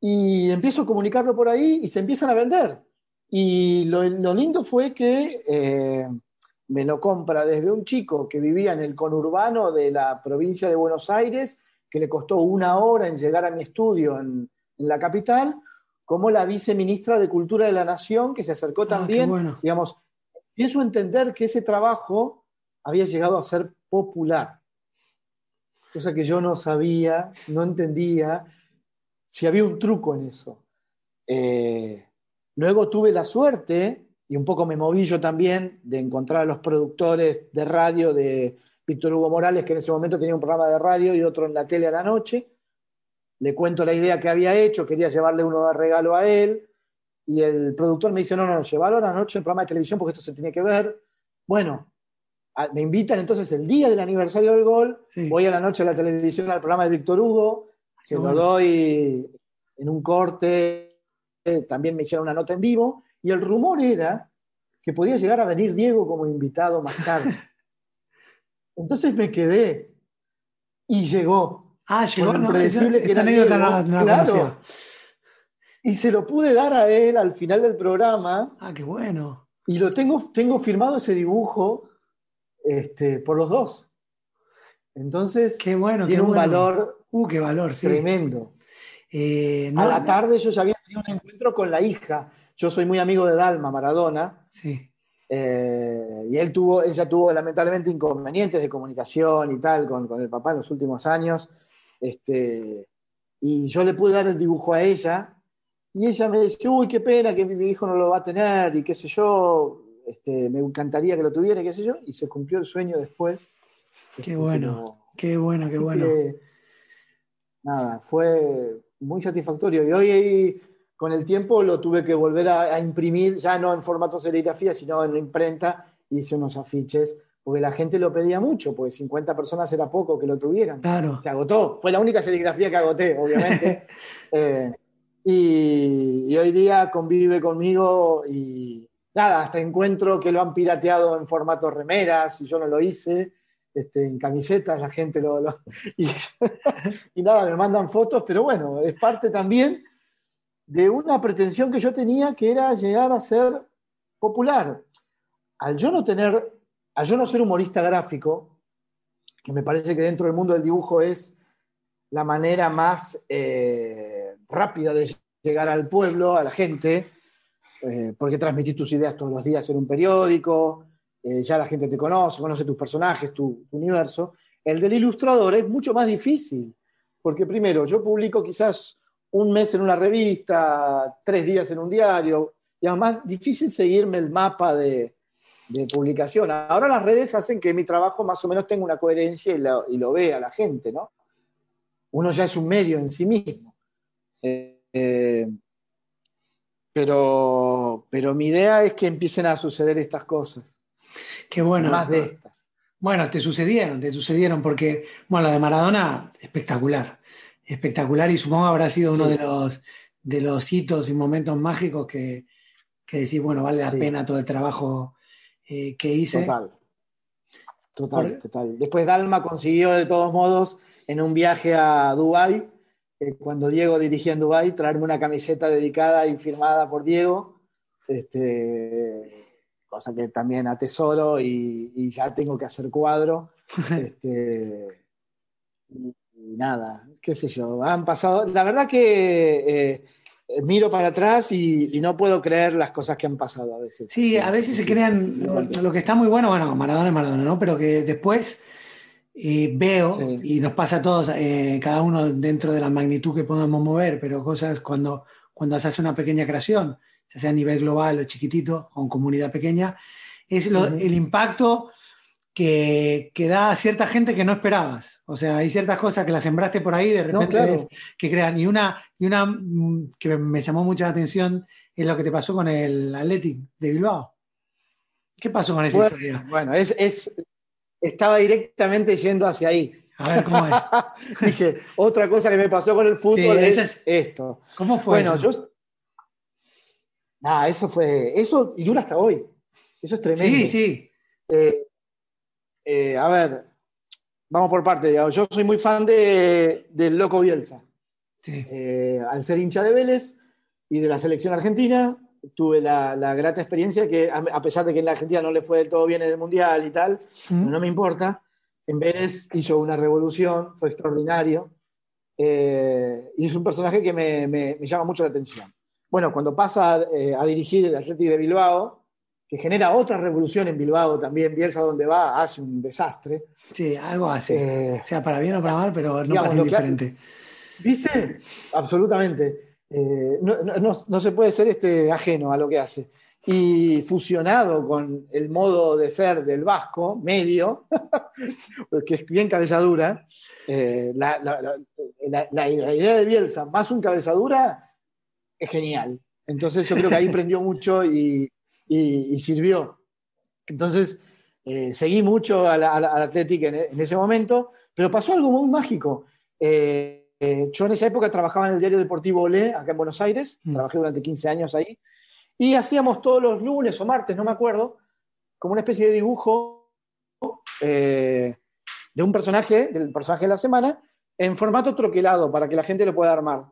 Y empiezo a comunicarlo por ahí y se empiezan a vender. Y lo, lo lindo fue que eh, me lo compra desde un chico que vivía en el conurbano de la provincia de Buenos Aires, que le costó una hora en llegar a mi estudio en, en la capital, como la viceministra de Cultura de la Nación, que se acercó Ah, también, bueno. digamos, a entender que ese trabajo había llegado a ser popular, cosa que yo no sabía, no entendía si había un truco en eso. Eh, luego tuve la suerte y un poco me moví yo también de encontrar a los productores de radio de Víctor Hugo Morales, que en ese momento tenía un programa de radio y otro en la tele a la noche. Le cuento la idea que había hecho, quería llevarle uno de regalo a él, y el productor me dice, no, no, no, llévalo a la noche el programa de televisión porque esto se tiene que ver. Bueno, me invitan entonces el día del aniversario del gol, voy a la noche a la televisión al programa de Víctor Hugo, se lo doy en un corte, también me hicieron una nota en vivo, y el rumor era que podía llegar a venir Diego como invitado más tarde. Entonces me quedé y llegó. Ah, llegó. No, predecible que era Y se lo pude dar a él al final del programa. Ah, qué bueno. Y lo tengo, tengo firmado ese dibujo este, por los dos. Entonces, qué bueno, tiene un valor, uh, qué valor tremendo. Eh, a la tarde yo ya había tenido un encuentro con la hija. Yo soy muy amigo de Dalma Maradona. Sí. Eh, y él tuvo, ella tuvo lamentablemente inconvenientes de comunicación y tal con, con el papá en los últimos años. Este, y yo le pude dar el dibujo a ella. Y ella me dice, uy, qué pena que mi hijo no lo va a tener y qué sé yo. Este, me encantaría que lo tuviera, qué sé yo, y se cumplió el sueño después. Qué este, bueno, qué bueno, qué bueno. nada, fue muy satisfactorio. Y hoy con el tiempo lo tuve que volver a, imprimir, ya no en formato serigrafía, sino en la imprenta, y hice unos afiches, porque la gente lo pedía mucho, porque 50 personas era poco que lo tuvieran. Claro. Se agotó, fue la única serigrafía que agoté, obviamente. Eh, y, y, hoy día convive conmigo y, nada, hasta encuentro que lo han pirateado en formato remeras y yo no lo hice, este, en camisetas la gente lo... y, nada, me mandan fotos, pero bueno, es parte también de una pretensión que yo tenía que era llegar a ser popular. Al yo no tener, al yo no ser humorista gráfico, que me parece que dentro del mundo del dibujo es la manera más eh, rápida de llegar al pueblo, a la gente, eh, porque transmitís tus ideas todos los días en un periódico, eh, ya la gente te conoce, conoce tus personajes, tu, universo. El del ilustrador es mucho más difícil, porque primero, yo publico quizás un mes en una revista, tres días en un diario, y además difícil seguirme el mapa de, publicación. Ahora las redes hacen que mi trabajo más o menos tenga una coherencia y, lo vea la gente, ¿no? Uno ya es un medio en sí mismo. Eh, pero, pero mi idea es que empiecen a suceder estas cosas. Qué bueno. Más de estas. Bueno, te sucedieron, te sucedieron, porque, bueno, la de Maradona, espectacular. Espectacular y supongo habrá sido uno de, los, de los hitos y momentos mágicos que, que decís, bueno, vale la pena todo el trabajo eh, que hice. Total. Total, total. Después Dalma consiguió de todos modos en un viaje a Dubái cuando Diego dirigía en Dubái, traerme una camiseta dedicada y firmada por Diego, este, cosa que también atesoro y, y ya tengo que hacer cuadro. Este, nada, qué sé yo, han pasado, la verdad que eh, miro para atrás y, no puedo creer las cosas que han pasado a veces. Sí, a veces se crean, lo, que está muy bueno, bueno, Maradona es Maradona, ¿no? Pero que después veo, y nos pasa a todos, eh, cada uno dentro de la magnitud que podamos mover, pero cosas cuando, cuando se hace una pequeña creación, ya sea a nivel global o chiquitito, con comunidad pequeña, es el impacto que, que, da a cierta gente que no esperabas. O sea, hay ciertas cosas que las sembraste por ahí, de repente que crean. Y una, y una mm, que me llamó mucho la atención es lo que te pasó con el Athletic de Bilbao. ¿Qué pasó con esa historia? Bueno, es, estaba directamente yendo hacia ahí. A ver cómo es. Dije, otra cosa que me pasó con el fútbol es, esto. ¿Cómo fue bueno, yo. Nada, eso fue. Eso y dura hasta hoy. Eso es tremendo. Sí, sí. Eh, eh, a ver, vamos por parte. Yo soy muy fan de, del Loco Bielsa. Sí. Eh, al ser hincha de Vélez y de la selección argentina, tuve la, grata experiencia que, a, pesar de que en la Argentina no le fue del todo bien en el Mundial y tal, no me importa, en Vélez hizo una revolución, fue extraordinario, eh, y es un personaje que me, llama mucho la atención. Bueno, cuando pasa eh, a dirigir el Atlético de Bilbao, que genera otra revolución en Bilbao también, Bielsa donde va, hace un desastre. Sí, algo hace, eh, sea para bien o para mal, pero no pasa indiferente. ¿Viste? Absolutamente. Eh, no, se puede ser este, ajeno a lo que hace. y fusionado con el modo de ser del vasco, medio, que es bien cabezadura, eh, la, la, idea de Bielsa más un cabezadura es genial. Entonces yo creo que ahí prendió mucho y, sirvió. Entonces eh, seguí mucho al, Atlético en, ese momento, pero pasó algo muy mágico. Eh, eh, yo en esa época trabajaba en el diario deportivo Olé, acá en Buenos Aires, mm. trabajé durante 15 años ahí, y hacíamos todos los lunes o martes, no me acuerdo, como una especie de dibujo de un personaje, del personaje de la semana, en formato troquelado para que la gente lo pueda armar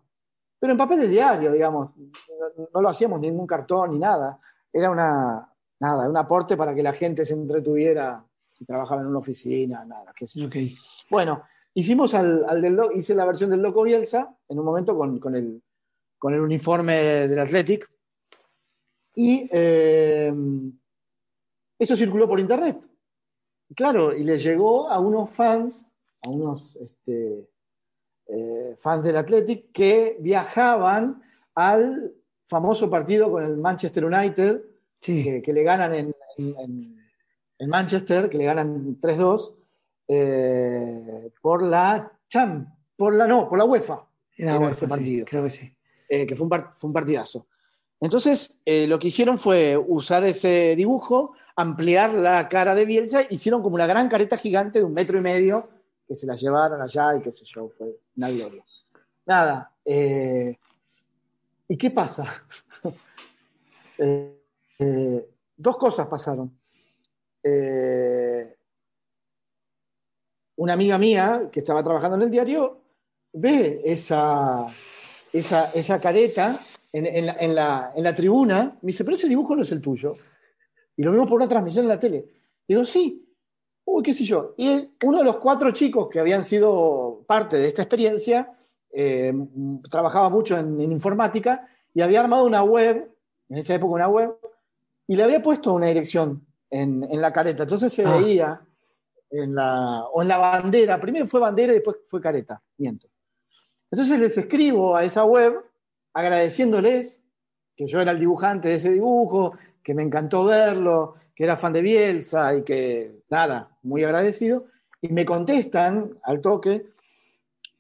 pero en papel de diario, digamos. No, lo hacíamos ni ningún cartón ni nada. Era una, nada, un aporte para que la gente se entretuviera si trabajaba en una oficina, nada, qué sé yo. Bueno, hicimos al, del, hice la versión del Loco Bielsa en un momento con, con, el, con el uniforme del Athletic. Y eh, eso circuló por internet. Claro, y le llegó a unos fans, a unos este, eh, fans del Athletic que viajaban al famoso partido con el Manchester United, que, le ganan en, Manchester, que le ganan 3-2, eh, por la Cham, por la no, por la UEFA. Era, ese partido. creo que sí. Eh, que fue un, fue un, partidazo. Entonces, lo que hicieron fue usar ese dibujo, ampliar la cara de Bielsa, hicieron como una gran careta gigante de un metro y medio que se la llevaron allá y qué sé yo, fue una gloria. Nada, eh, ¿y qué pasa? Eh, eh, dos cosas pasaron. una amiga mía que estaba trabajando en el diario ve esa, esa, careta en, la, en la tribuna, me dice, pero ese dibujo no es el tuyo. Y lo vimos por una transmisión en la tele. Digo, sí, uy, qué sé yo. Y uno de los cuatro chicos que habían sido parte de esta experiencia eh, trabajaba mucho en, informática y había armado una web, en esa época una web, y le había puesto una dirección en, la careta. Entonces se ah. veía en la, o en la bandera, primero fue bandera y después fue careta, miento. Entonces les escribo a esa web agradeciéndoles que yo era el dibujante de ese dibujo, que me encantó verlo, que era fan de Bielsa y que, nada, muy agradecido, y me contestan al toque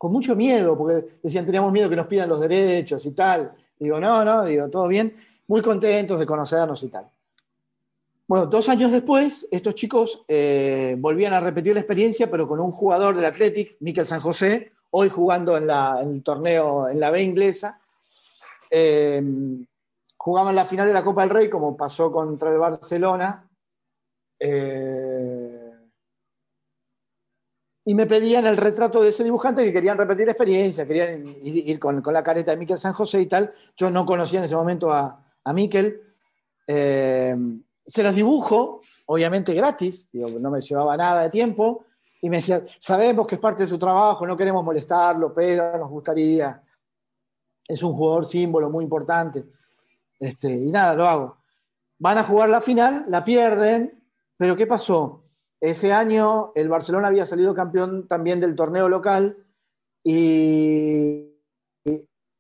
con mucho miedo, porque decían, teníamos miedo que nos pidan los derechos y tal. digo, no, no, digo, todo bien, muy contentos de conocernos y tal. Bueno, dos años después, estos chicos eh, volvían a repetir la experiencia, pero con un jugador del Athletic, Miquel San José, hoy jugando en, el torneo en la B inglesa. Eh, jugaban la final de la Copa del Rey, como pasó contra el Barcelona. Eh, y me pedían el retrato de ese dibujante que querían repetir la experiencia, querían ir, con, la careta de Miquel San José y tal. Yo no conocía en ese momento a, a Miquel. Eh, se los dibujo, obviamente gratis, no me llevaba nada de tiempo, y me decía, sabemos que es parte de su trabajo, no queremos molestarlo, pero nos gustaría. Es un jugador símbolo muy importante. Este, y nada, lo hago. Van a jugar la final, la pierden, pero ¿qué pasó? Ese año el Barcelona había salido campeón también del torneo local y,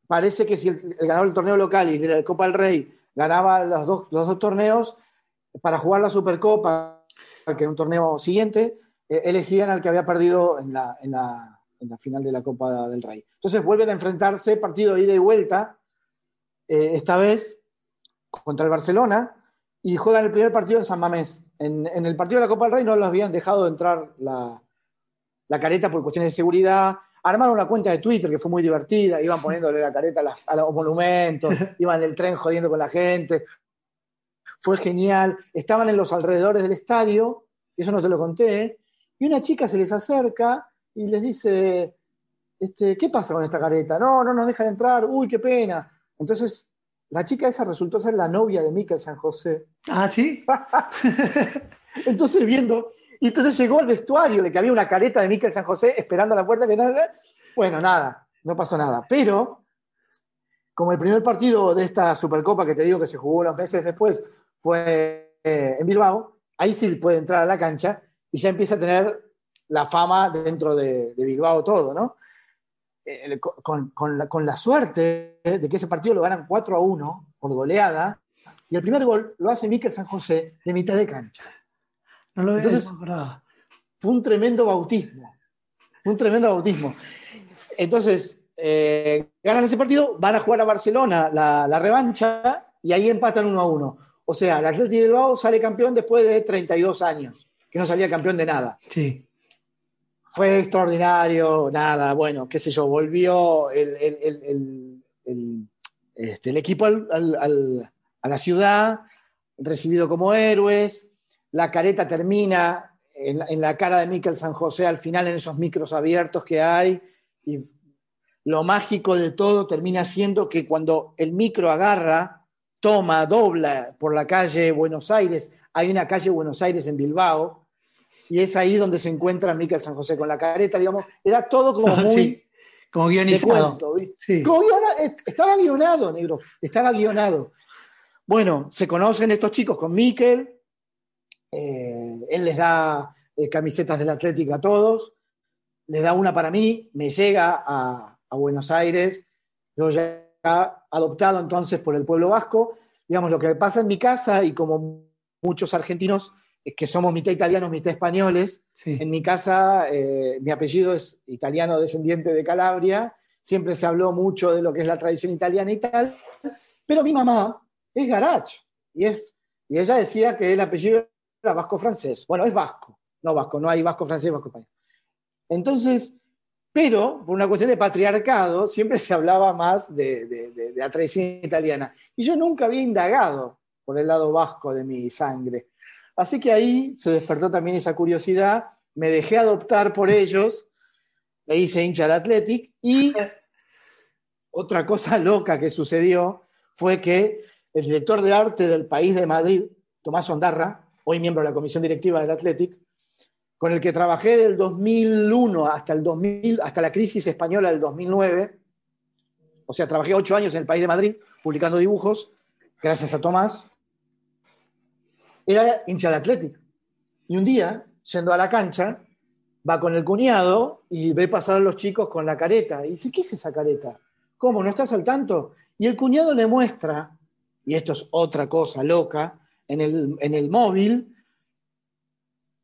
parece que si el, ganador del torneo local y de la Copa del Rey ganaba los dos, los dos torneos, para jugar la Supercopa, que era un torneo siguiente, eh, elegían al que había perdido en la, en, la, en la, final de la Copa del Rey. Entonces vuelven a enfrentarse, partido de ida y vuelta, eh, esta vez contra el Barcelona y juegan el primer partido en San Mamés. En, el partido de la Copa del Rey no los habían dejado entrar la, careta por cuestiones de seguridad. Armaron una cuenta de Twitter que fue muy divertida, iban poniéndole la careta a, los monumentos, iban en el tren jodiendo con la gente. Fue genial. Estaban en los alrededores del estadio, y eso no te lo conté, y una chica se les acerca y les dice, este, ¿qué pasa con esta careta? No, no nos dejan entrar, uy, qué pena. Entonces la chica esa resultó ser la novia de Miquel San José. Ah, sí. entonces viendo, y entonces llegó al vestuario de que había una careta de Miquel San José esperando a la puerta que nada. Bueno, nada, no pasó nada. Pero, como el primer partido de esta Supercopa que te digo que se jugó unos meses después fue eh, en Bilbao, ahí sí puede entrar a la cancha y ya empieza a tener la fama dentro de Bilbao todo, ¿no? Eh, con, la, suerte de que ese partido lo ganan 4 a 1 por goleada, Y el primer gol lo hace Miquel San José de mitad de cancha. No lo Entonces, fue un tremendo bautismo. Un tremendo bautismo. Entonces, eh, ganan ese partido, van a jugar a Barcelona la, la revancha y ahí empatan uno a uno. O sea, el Atlético de Bilbao sale campeón después de 32 años, que no salía campeón de nada. Sí. Fue extraordinario, nada, bueno, qué sé yo, volvió el, este, equipo a la ciudad, recibido como héroes, la careta termina en, en la cara de Miquel San José al final en esos micros abiertos que hay, y lo mágico de todo termina siendo que cuando el micro agarra, toma, dobla por la calle Buenos Aires, hay una calle Buenos Aires en Bilbao, y es ahí donde se encuentra Miquel San José con la careta, digamos, era todo como muy Sí, como guionizado. cuento, ¿viste? Sí. Como guiona- est- estaba guionado, negro, estaba guionado. Bueno, se conocen estos chicos con Miquel, eh, él les da eh, camisetas del Atlético a todos, les da una para mí, me llega a, a Buenos Aires, yo ya adoptado entonces por el pueblo vasco, digamos, lo que pasa en mi casa y como muchos argentinos, que somos mitad italianos, mitad españoles, Sí. en mi casa, eh, mi apellido es italiano descendiente de Calabria, siempre se habló mucho de lo que es la tradición italiana y tal, pero mi mamá es Garach, y, es, y ella decía que el apellido era vasco-francés. Bueno, es vasco, no vasco, no hay vasco-francés, vasco-español. Entonces, pero por una cuestión de patriarcado, siempre se hablaba más de, de- de- de la tradición italiana. Y yo nunca había indagado por el lado vasco de mi sangre. Así que ahí se despertó también esa curiosidad, me dejé adoptar por ellos, me hice hincha del Athletic. Y otra cosa loca que sucedió fue que el director de arte del país de Madrid, Tomás Ondarra, hoy miembro de la comisión directiva del Athletic, con el que trabajé del 2001 hasta, el 2000, hasta la crisis española del 2009, o sea, trabajé ocho años en el país de Madrid publicando dibujos, gracias a Tomás, era hincha del. Y un día, yendo a la cancha, va con el cuñado y ve pasar a los chicos con la careta. Y dice, ¿qué es esa careta? ¿Cómo? ¿No estás al tanto? Y el cuñado le muestra, y esto es otra cosa loca, en el, en el móvil,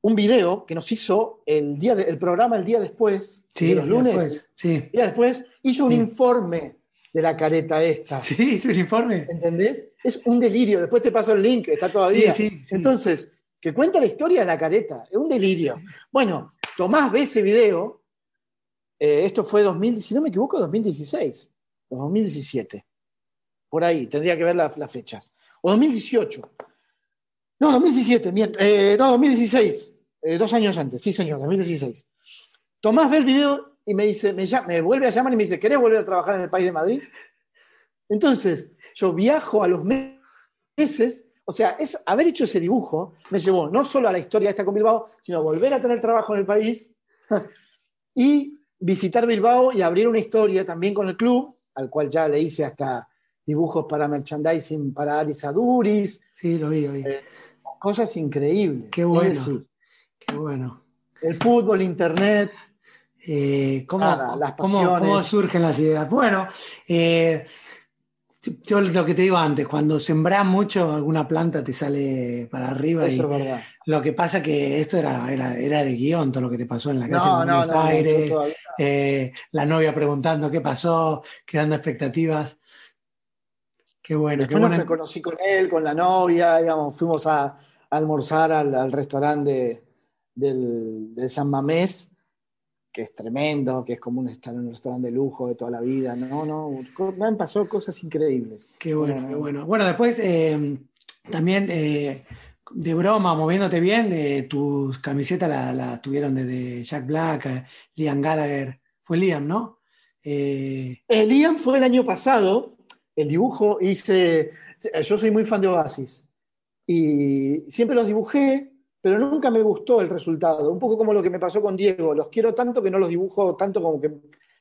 un video que nos hizo el, día de- el programa el día después, Sí, de los lunes. después, sí. El día después hizo un Sí. informe de la careta esta. Sí, es un informe. ¿Entendés? Es un delirio. Después te paso el link, está todavía. Sí, sí, sí. Entonces, que cuenta la historia de la careta. Es un delirio. Bueno, Tomás ve ese video. eh, esto fue 2000, si no me equivoco, 2016 o 2017. Por ahí, tendría que ver la- las fechas. O 2018. No, 2017, mient- eh, no, 2016. eh, dos años antes, sí, señor, 2016. Tomás ve el video y me dice, me, llama- me vuelve a llamar y me dice, ¿querés volver a trabajar en el país de Madrid? Entonces, yo viajo a los me- meses, o sea, es, haber hecho ese dibujo me llevó no solo a la historia esta con Bilbao, sino volver a tener trabajo en el país y visitar Bilbao y abrir una historia también con el club, al cual ya le hice hasta dibujos para merchandising para Aris Aduris, Sí, lo vi, lo vi. Eh, cosas increíbles. Qué bueno. Decir, Qué bueno. el fútbol, internet, Eh, ¿cómo, Nada, las cómo- pasiones. cómo surgen las ideas? Bueno, eh, yo lo que te digo antes, cuando sembrás mucho, alguna planta te sale para arriba. y eso es verdad. lo que pasa que esto era, era, era de guion, todo lo que te pasó en la calle No, no, Buenos no, Aires, eh, la novia preguntando qué pasó, creando expectativas. Qué bueno, qué Después bueno. me conocí con él, con la novia, digamos, fuimos a, a almorzar al, al restaurante de- del, de San Mamés, que es tremendo, que es como un, estar en un restaurante de lujo de toda la vida. No, no, me han pasado cosas increíbles. Qué bueno, No, qué no. bueno. Bueno, después eh, también eh, de broma, moviéndote bien, eh, tus camisetas la, la tuvieron desde Jack Black, eh, Liam Gallagher. Fue Liam, ¿no? El Liam fue el año pasado, el dibujo hice, yo soy muy fan de Oasis y siempre los dibujé, pero nunca me gustó el resultado, un poco como lo que me pasó con Diego, los quiero tanto que no los dibujo tanto como que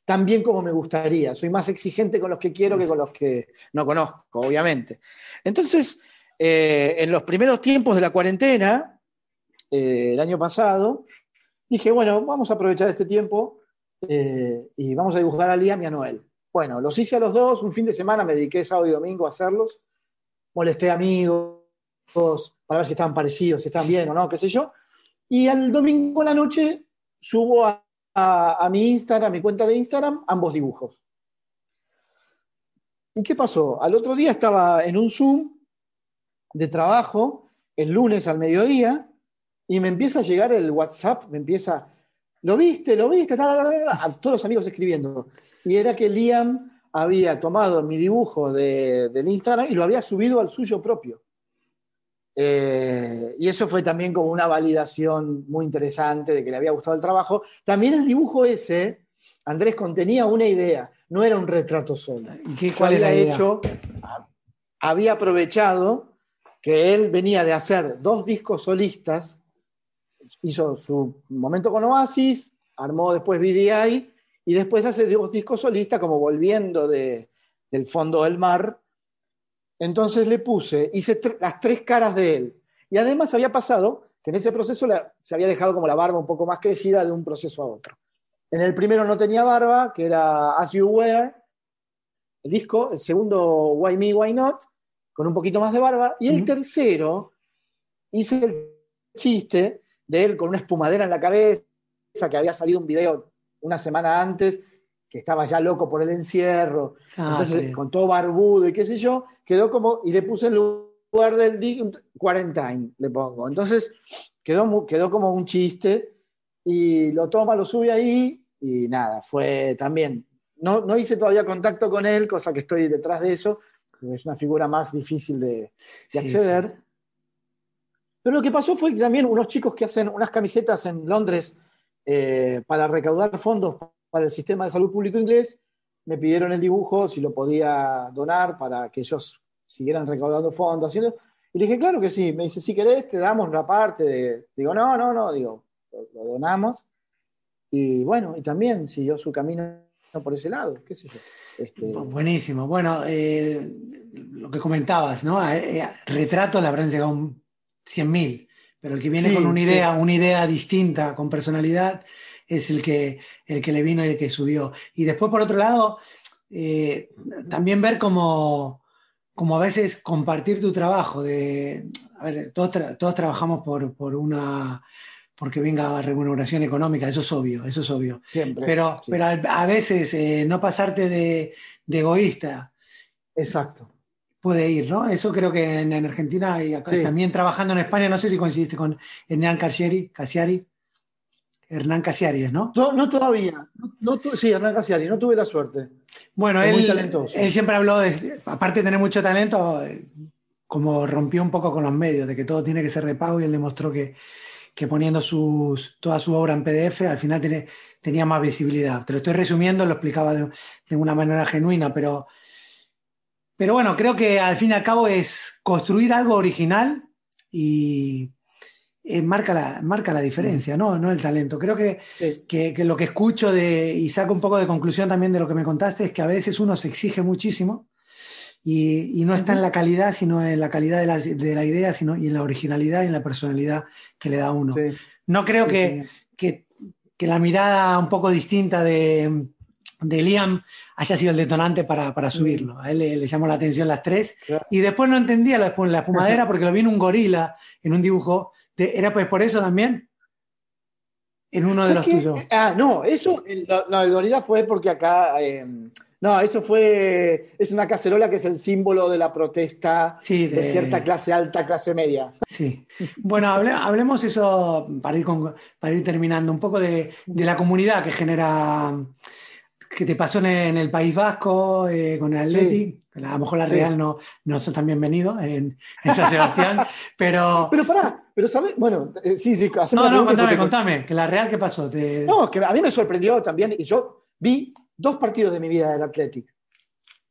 tan bien como me gustaría, soy más exigente con los que quiero que con los que no conozco, obviamente. Entonces, eh, en los primeros tiempos de la cuarentena, eh, el año pasado, dije, bueno, vamos a aprovechar este tiempo eh, y vamos a dibujar a Liam y a Noel. Bueno, los hice a los dos, un fin de semana me dediqué sábado y domingo a hacerlos. molesté a amigos para ver si estaban parecidos, si estaban bien o no, qué sé yo. Y el domingo a la noche subo a, a mi Instagram, a mi cuenta de Instagram, ambos dibujos. ¿Y qué pasó? Al otro día estaba en un Zoom de trabajo, el lunes al mediodía, y me empieza a llegar el WhatsApp, me empieza, ¿lo viste? ¿Lo viste? A todos los amigos escribiendo. Y era que Liam había tomado mi dibujo de, del Instagram y lo había subido al suyo propio. Eh, y eso fue también como una validación muy interesante de que le había gustado el trabajo. También el dibujo ese, Andrés, contenía una idea, no era un retrato solo. ¿Y qué, cuál había hecho? Había aprovechado que él venía de hacer dos discos solistas, hizo su momento con Oasis, armó después VDI y después hace dos discos solistas como volviendo de, del fondo del mar. Entonces le puse, hice las tres caras de él. Y además había pasado que en ese proceso se había dejado como la barba un poco más crecida de un proceso a otro. En el primero no tenía barba, que era As You Were, el disco. El segundo, Why Me, Why Not, con un poquito más de barba, y el tercero hice el chiste de él con una espumadera en la cabeza, que había salido un video una semana antes, que estaba ya loco por el encierro, ah, entonces con todo barbudo y qué sé yo, quedó como, y le puse en lugar del quarantine, le pongo. Entonces quedó, quedó como un chiste, y lo toma, lo sube ahí, y nada, fue también, no, no hice todavía contacto con él, cosa que estoy detrás de eso, es una figura más difícil de, acceder. Pero lo que pasó fue que también unos chicos que hacen unas camisetas en Londres eh, para recaudar fondos para el sistema de salud público inglés, me pidieron el dibujo, si lo podía donar para que ellos siguieran recaudando fondos. Haciendo, y le dije, claro que sí. Me dice, si querés, te damos una parte. De... Digo, no, no, no, digo, lo, donamos. Y bueno, y también siguió su camino por ese lado, qué sé yo. Este, buenísimo. Bueno, eh, lo que comentabas, ¿no? Eh, eh, retratos le habrán llegado 100.000, pero el que viene con una idea, una idea distinta, con personalidad, es el que, el que le vino y el que subió. Y después, por otro lado, también ver cómo, a veces compartir tu trabajo. De, a ver, todos, todos trabajamos por, por una porque venga remuneración económica, eso es obvio, eso es obvio. Siempre. Pero, pero a, veces eh, no pasarte de, egoísta. Exacto. Puede ir, ¿no? Eso creo que en, Argentina y también trabajando en España, no sé si coincidiste con Hernán Casiari, Casiari. Hernán Casiari, ¿no? No, no todavía. No, sí, Hernán Casiari, no tuve la suerte. Bueno, él, él siempre habló, de, aparte de tener mucho talento, eh, como rompió un poco con los medios, de que todo tiene que ser de pago y él demostró que, que poniendo sus, toda su obra en PDF al final tenía más visibilidad. Te lo estoy resumiendo, lo explicaba de, una manera genuina, pero, pero bueno, creo que al fin y al cabo es construir algo original y eh, marca, la, marca la diferencia, ¿no? no el talento. Creo que, que, lo que escucho de, y saco un poco de conclusión también de lo que me contaste es que a veces uno se exige muchísimo y, no está en la calidad, sino en la calidad de la, de la, idea, sino y en la originalidad y en la personalidad que le da uno. No creo que, que, que, la mirada un poco distinta de, de Liam haya sido el detonante para, para subirlo. A él le, llamó la atención las tres. Y después no entendía la, la espumadera porque lo vi en un gorila, en un dibujo. ¿Era pues por eso también? En uno de los tuyos. Ah, no, eso, no, el gorila fue porque acá... Eh, no, eso fue, es una cacerola que es el símbolo de la protesta de... cierta clase alta, clase media. Sí. Bueno, hablemos eso para ir, para ir terminando, un poco de, la comunidad que genera, que te pasó en, el País Vasco, eh, con el Athletic. A lo mejor la Real no, no son tan bienvenidos en, San Sebastián, pero... Pero pará, pero ¿sabes? Bueno, eh, sí, sí. No, no, contame, contame, que la Real, ¿qué pasó? No, que a mí me sorprendió también, y yo vi dos partidos de mi vida del Athletic.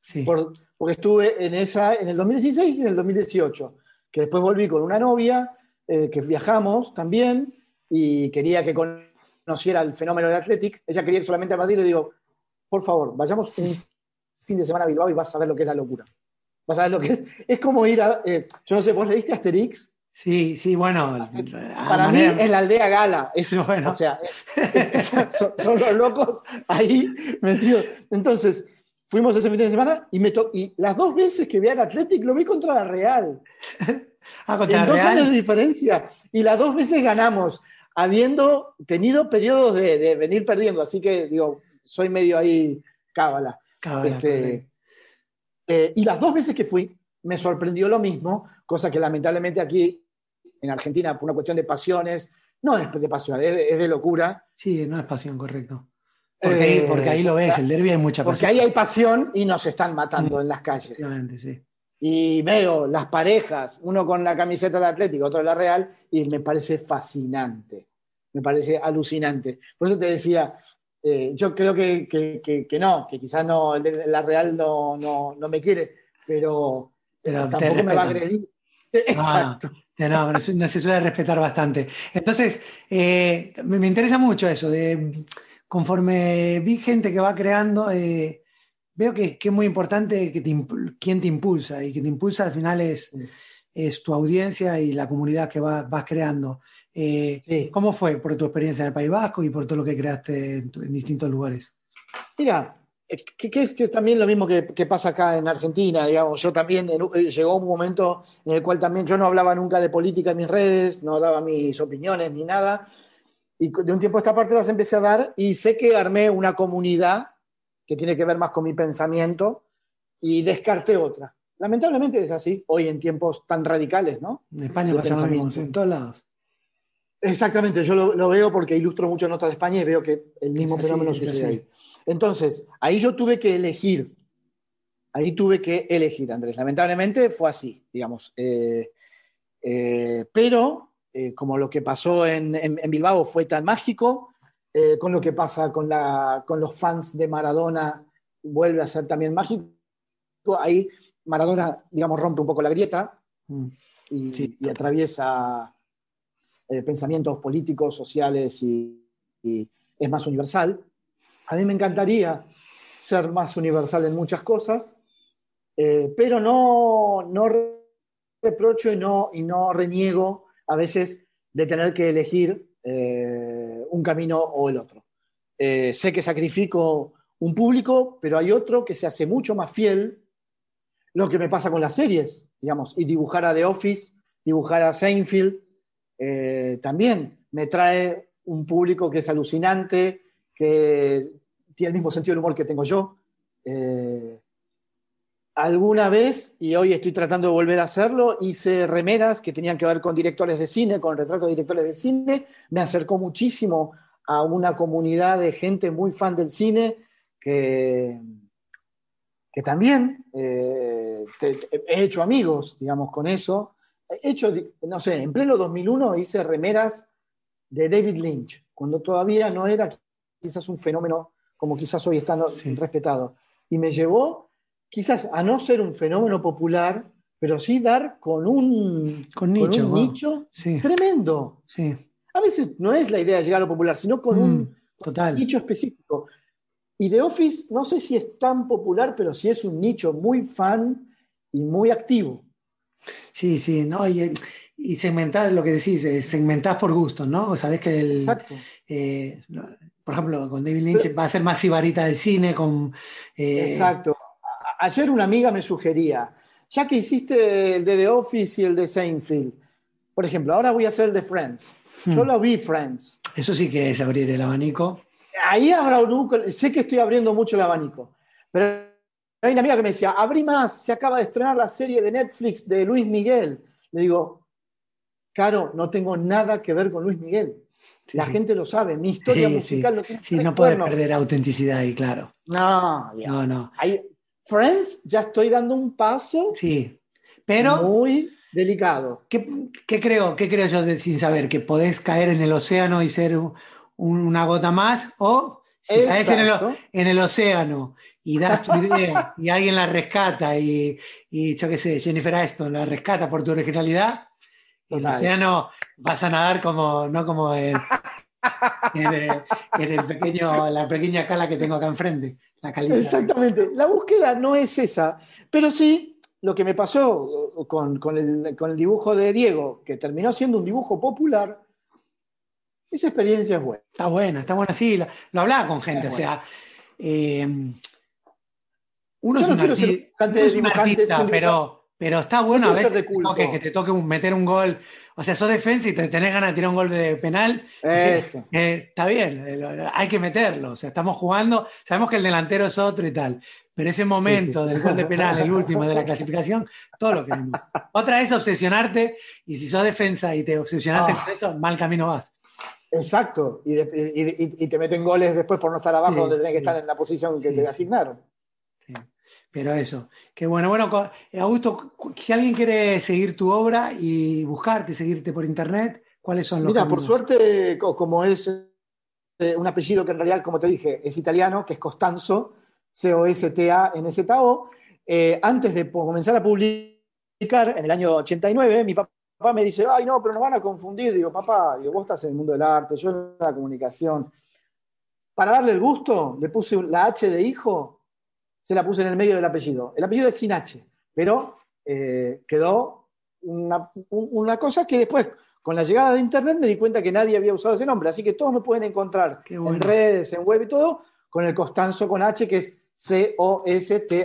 Sí. porque estuve en esa en el 2016 y en el 2018, que después volví con una novia, eh, que viajamos también, y quería que conociera el fenómeno del Athletic. Ella quería ir solamente a Madrid le digo, por favor, vayamos un fin de semana a Bilbao y vas a ver lo que es la locura. Vas a ver lo que es. Es como ir a. Eh, yo no sé, ¿vos leíste Asterix? Sí, sí, bueno. Para mí es la aldea gala. Es, bueno. O sea, son, los locos ahí metidos. Entonces, fuimos ese fin de semana y, me y las dos veces que vi al Athletic lo vi contra la Real. ah, contra en dos años de diferencia. Y las dos veces ganamos, habiendo tenido periodos de, venir perdiendo. Así que, digo, soy medio ahí cábala. Este, eh, y las dos veces que fui, me sorprendió lo mismo, cosa que lamentablemente aquí en Argentina, por una cuestión de pasiones, no es de pasión, es de locura. Sí, no es pasión, correcto. Porque, ahí, lo ves, el derby hay mucha pasión. Porque ahí hay pasión y nos están matando mm, en las calles. Sí. Y veo las parejas, uno con la camiseta de Atlético, otro de la Real, y me parece fascinante. Me parece alucinante. Por eso te decía, eh, yo creo que, que, no, que quizás no, la Real no, no, me quiere, pero, pero tampoco me va a agredir. Ah, Exacto. no, no, se suele respetar bastante. Entonces, eh, me, me interesa mucho eso de conforme vi gente que va creando, eh, veo que, es muy importante que te, quién te impulsa y que te impulsa al final es, es tu audiencia y la comunidad que vas creando. Eh, ¿Cómo fue por tu experiencia en el País Vasco y por todo lo que creaste en, distintos lugares? Mira, que, es también lo mismo que, pasa acá en Argentina, digamos, yo también eh, llegó un momento en el cual también yo no hablaba nunca de política en mis redes, no daba mis opiniones ni nada, y de un tiempo a esta parte las empecé a dar y sé que armé una comunidad que tiene que ver más con mi pensamiento y descarté otra. Lamentablemente es así, hoy en tiempos tan radicales, ¿no? En España pasa lo en todos lados. Exactamente, yo lo, veo porque ilustro mucho notas de España y veo que el mismo fenómeno sucede ahí. Entonces, ahí yo tuve que elegir, ahí tuve que elegir, Andrés. Lamentablemente fue así, digamos. Eh, eh, pero eh, como lo que pasó en, Bilbao fue tan mágico, con lo que pasa con, los fans de Maradona vuelve a ser también mágico. Ahí Maradona, digamos, rompe un poco la grieta mm. y, atraviesa eh, pensamientos políticos, sociales y, es más universal. A mí me encantaría ser más universal en muchas cosas, pero no, no reprocho y no, y no reniego a veces de tener que elegir eh, un camino o el otro. Eh, sé que sacrifico un público, pero hay otro que se hace mucho más fiel. Lo que me pasa con las series, digamos, y dibujar a The Office, dibujar a Seinfeld, eh, también me trae un público que es alucinante, que tiene el mismo sentido del humor que tengo yo alguna vez, y hoy estoy tratando de volver a hacerlo, hice remeras que tenían que ver con directores de cine, con retratos de directores de cine. Me acercó muchísimo a una comunidad de gente muy fan del cine que, que también eh, he hecho amigos, digamos, con eso. He hecho, no sé, en pleno 2001 hice remeras de David Lynch, cuando todavía no era quizás un fenómeno como quizás hoy está respetado. Y me llevó quizás a no ser un fenómeno popular, pero sí dar con un, con nicho, nicho tremendo. Sí. A veces no es la idea de llegar a lo popular, sino con un, mm, total. nicho específico. Y The Office, no sé si es tan popular, pero sí es un nicho muy fan y muy activo. Sí, sí, ¿no? Y, y segmentar, lo que decís, eh, segmentás por gusto, ¿no? Sabés que el, eh, por ejemplo, con David Lynch va a ser más sibarita del cine, con... Eh, exacto ayer una amiga me sugería, ya que hiciste el de The Office y el de Seinfeld, por ejemplo, ahora voy a hacer el de Friends. Yo hmm. lo vi Friends. Eso sí que es abrir el abanico. Ahí habrá un... Sé que estoy abriendo mucho el abanico, pero hay una amiga que me decía, abrí más, se acaba de estrenar la serie de Netflix de Luis Miguel. Le digo, Caro, no tengo nada que ver con Luis Miguel. La gente lo sabe, mi historia musical no tiene Sí, no puedes perder autenticidad ahí, claro. No, no, no. Friends ya estoy dando un paso sí, pero muy delicado. ¿Qué, creo, qué creo yo de, sin saber? ¿Que podés caer en el océano y ser una gota más? ¿O si caes en el, océano y das tu idea y alguien la rescata y, y, yo qué sé, Jennifer Aston la rescata por tu originalidad, el océano vas a nadar como, no como en, el, pequeño, la pequeña cala que tengo acá enfrente. Exactamente. La búsqueda no es esa, pero sí lo que me pasó con, el, dibujo de Diego, que terminó siendo un dibujo popular, esa experiencia es buena. Está buena, está buena, sí, lo, hablaba con gente, o sea, eh, Uno es un, artista, pero, pero está bueno a veces que te toque meter un gol. O sea, sos defensa y te tenés ganas de tirar un gol de penal. Eso. está bien, eh, hay que meterlo. O sea, estamos jugando, sabemos que el delantero es otro y tal. Pero ese momento del gol de penal, el último de la clasificación, todo lo queremos. Otra es obsesionarte, y si sos defensa y te obsesionaste ah. con eso, mal camino vas. Exacto, y, te meten goles después por no estar abajo donde tenés que estar en la posición que te asignaron. Pero eso, qué bueno. Bueno, Augusto, si alguien quiere seguir tu obra y buscarte, seguirte por internet, ¿cuáles son los Mira, por suerte, como es eh, un apellido que en realidad, como te dije, es italiano, que es Costanzo, C-O-S-T-A-N-Z-O. Eh, antes de comenzar a publicar, en el año 89, mi papá me dice, ay, no, pero nos van a confundir. Digo, papá, digo, vos estás en el mundo del arte, yo en la comunicación. Para darle el gusto, le puse la H de hijo, se la puse en el medio del apellido. El apellido es sin H, pero eh, quedó una, una, cosa que después, con la llegada de Internet, me di cuenta que nadie había usado ese nombre. Así que todos me pueden encontrar en redes, en web y todo, con el Costanzo con H, que es C-O-S-T-H-A-N-Z.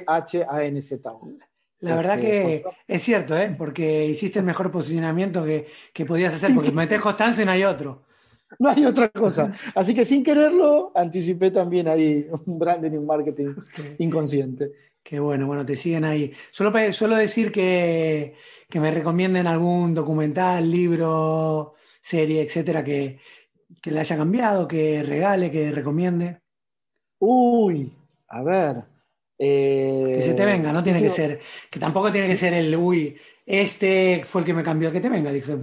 La verdad que es cierto, ¿eh? porque hiciste el mejor posicionamiento que, podías hacer, porque metes Constanzo y no hay otro. No hay otra cosa. Así que sin quererlo, anticipé también ahí un branding y un marketing inconsciente. Qué bueno, bueno, te siguen ahí. Solo suelo decir que, que, me recomienden algún documental, libro, serie, etcétera, que, que le haya cambiado, que regale, que recomiende. Uy, a ver. Eh, que se te venga, no tiene que ser, que tampoco tiene que ser el, uy, este fue el que me cambió, que te venga, dije.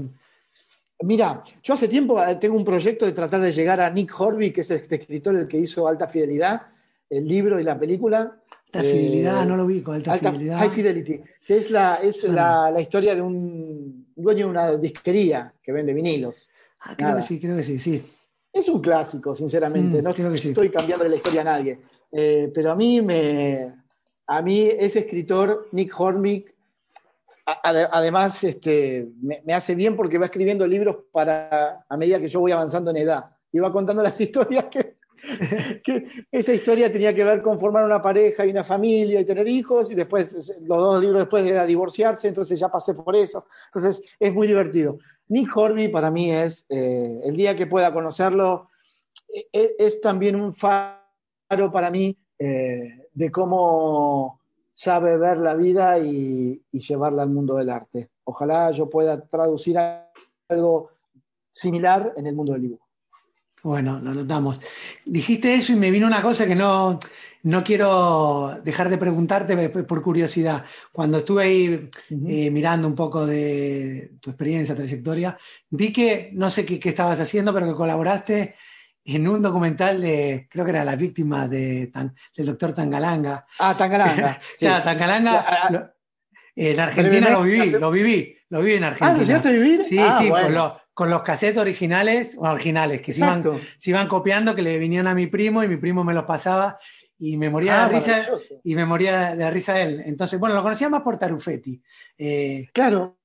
Mira, yo hace tiempo eh, tengo un proyecto de tratar de llegar a Nick Horby, que es este escritor el que hizo Alta Fidelidad, el libro y la película. Alta Fidelidad, eh, no lo vi con Alta, Fidelidad. High Fidelity, que es, la, es la, historia de un dueño de una disquería que vende vinilos. Ah, creo que sí, creo que sí, sí. Es un clásico, sinceramente. Mm, no creo que sí. estoy cambiando la historia a nadie. Eh, pero a mí, me, a mí ese escritor, Nick Hormick, además este, me, hace bien porque va escribiendo libros para, a medida que yo voy avanzando en edad. Y va contando las historias que, que esa historia tenía que ver con formar una pareja y una familia y tener hijos, y después, los dos libros después era divorciarse, entonces ya pasé por eso. Entonces, es muy divertido. Nick Horby para mí es, eh, el día que pueda conocerlo, e, e, es, también un faro para mí eh, de cómo sabe ver la vida y, llevarla al mundo del arte. Ojalá yo pueda traducir algo similar en el mundo del dibujo. Bueno, lo notamos. Dijiste eso y me vino una cosa que no, no quiero dejar de preguntarte por curiosidad. Cuando estuve ahí eh, mirando un poco de tu experiencia, trayectoria, vi que, no sé qué, qué, estabas haciendo, pero que colaboraste en un documental de, creo que era la víctima de, del doctor Tangalanga. Ah, Tangalanga. sí. Tangalanga, en Argentina lo viví, lo viví, lo viví en Argentina. Ah, ¿lo vivir? Sí, ah, sí, con, los cassettes originales, originales, que se iban, se iban, copiando, que le vinían a mi primo y mi primo me los pasaba y me moría ah, de risa y me moría de risa él. Entonces, bueno, lo conocía más por Tarufetti. Eh, claro.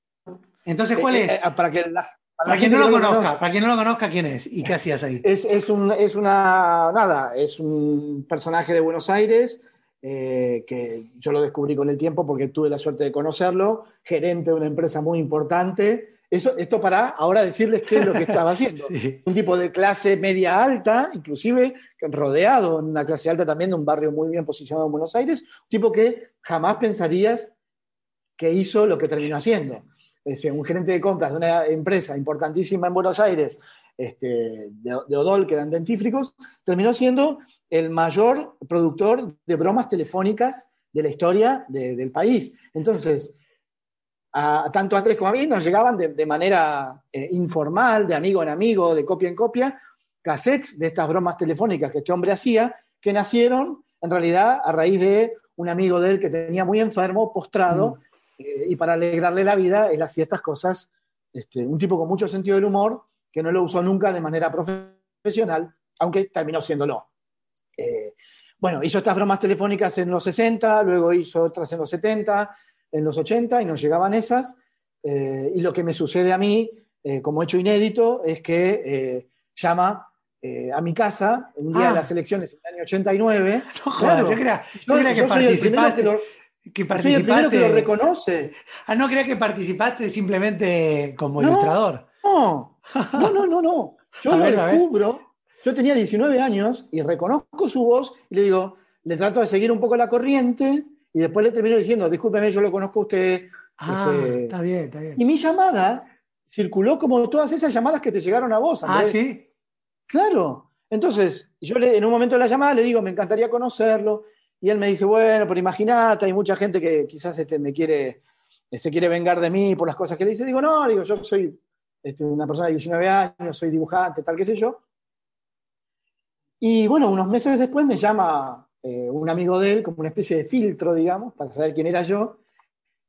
Entonces, ¿cuál eh, es? Eh, para que la, para, quien no lo conozca, para quien no lo conozca, ¿quién es? ¿Y qué hacías ahí? Es, es, un, es una, nada, es un personaje de Buenos Aires eh, que yo lo descubrí con el tiempo porque tuve la suerte de conocerlo, gerente de una empresa muy importante. Eso, esto para ahora decirles qué es lo que estaba haciendo. Un tipo de clase media alta, inclusive rodeado en una clase alta también de un barrio muy bien posicionado en Buenos Aires, un tipo que jamás pensarías que hizo lo que terminó haciendo un gerente de compras de una empresa importantísima en Buenos Aires, este, de, Odol, que dan dentífricos, terminó siendo el mayor productor de bromas telefónicas de la historia del país. Entonces, a, tanto a Andrés como a mí nos llegaban de, manera eh, informal, de amigo en amigo, de copia en copia, cassettes de estas bromas telefónicas que este hombre hacía, que nacieron en realidad a raíz de un amigo de él que tenía muy enfermo, postrado, mm. Eh, y para alegrarle la vida, él hacía estas cosas. Este, un tipo con mucho sentido del humor, que no lo usó nunca de manera profesional, aunque terminó siéndolo. Eh, bueno, hizo estas bromas telefónicas en los 60, luego hizo otras en los 70, en los 80, y nos llegaban esas. Eh, y lo que me sucede a mí, como hecho inédito, es que llama eh, a mi casa, un día Ah. de las elecciones en el año 89. No Claro. yo creía, yo creía que yo participaste. que lo- que Soy el primero que lo participaste. reconoce. ah, no creía que participaste simplemente como No. ilustrador. No, no, no, no, no. Yo A lo ver, descubro. Yo tenía 19 años y reconozco su voz y le digo, le trato de seguir un poco la corriente y después le termino diciendo, discúlpeme, yo lo conozco a usted. Ah, Este, está bien, está bien. Y mi llamada circuló como todas esas llamadas que te llegaron a vos. Ah, sí. Claro. Entonces, yo le- en un momento de la llamada le digo, me encantaría conocerlo. Y él me dice, bueno, pero imagínate, hay mucha gente que quizás este, me quiere, eh, se quiere vengar de mí por las cosas que dice. Digo, no, digo, yo soy este, una persona de 19 años, soy dibujante, tal, qué sé yo. Y bueno, unos meses después me llama eh, un amigo de él, como una especie de filtro, digamos, para saber quién era yo,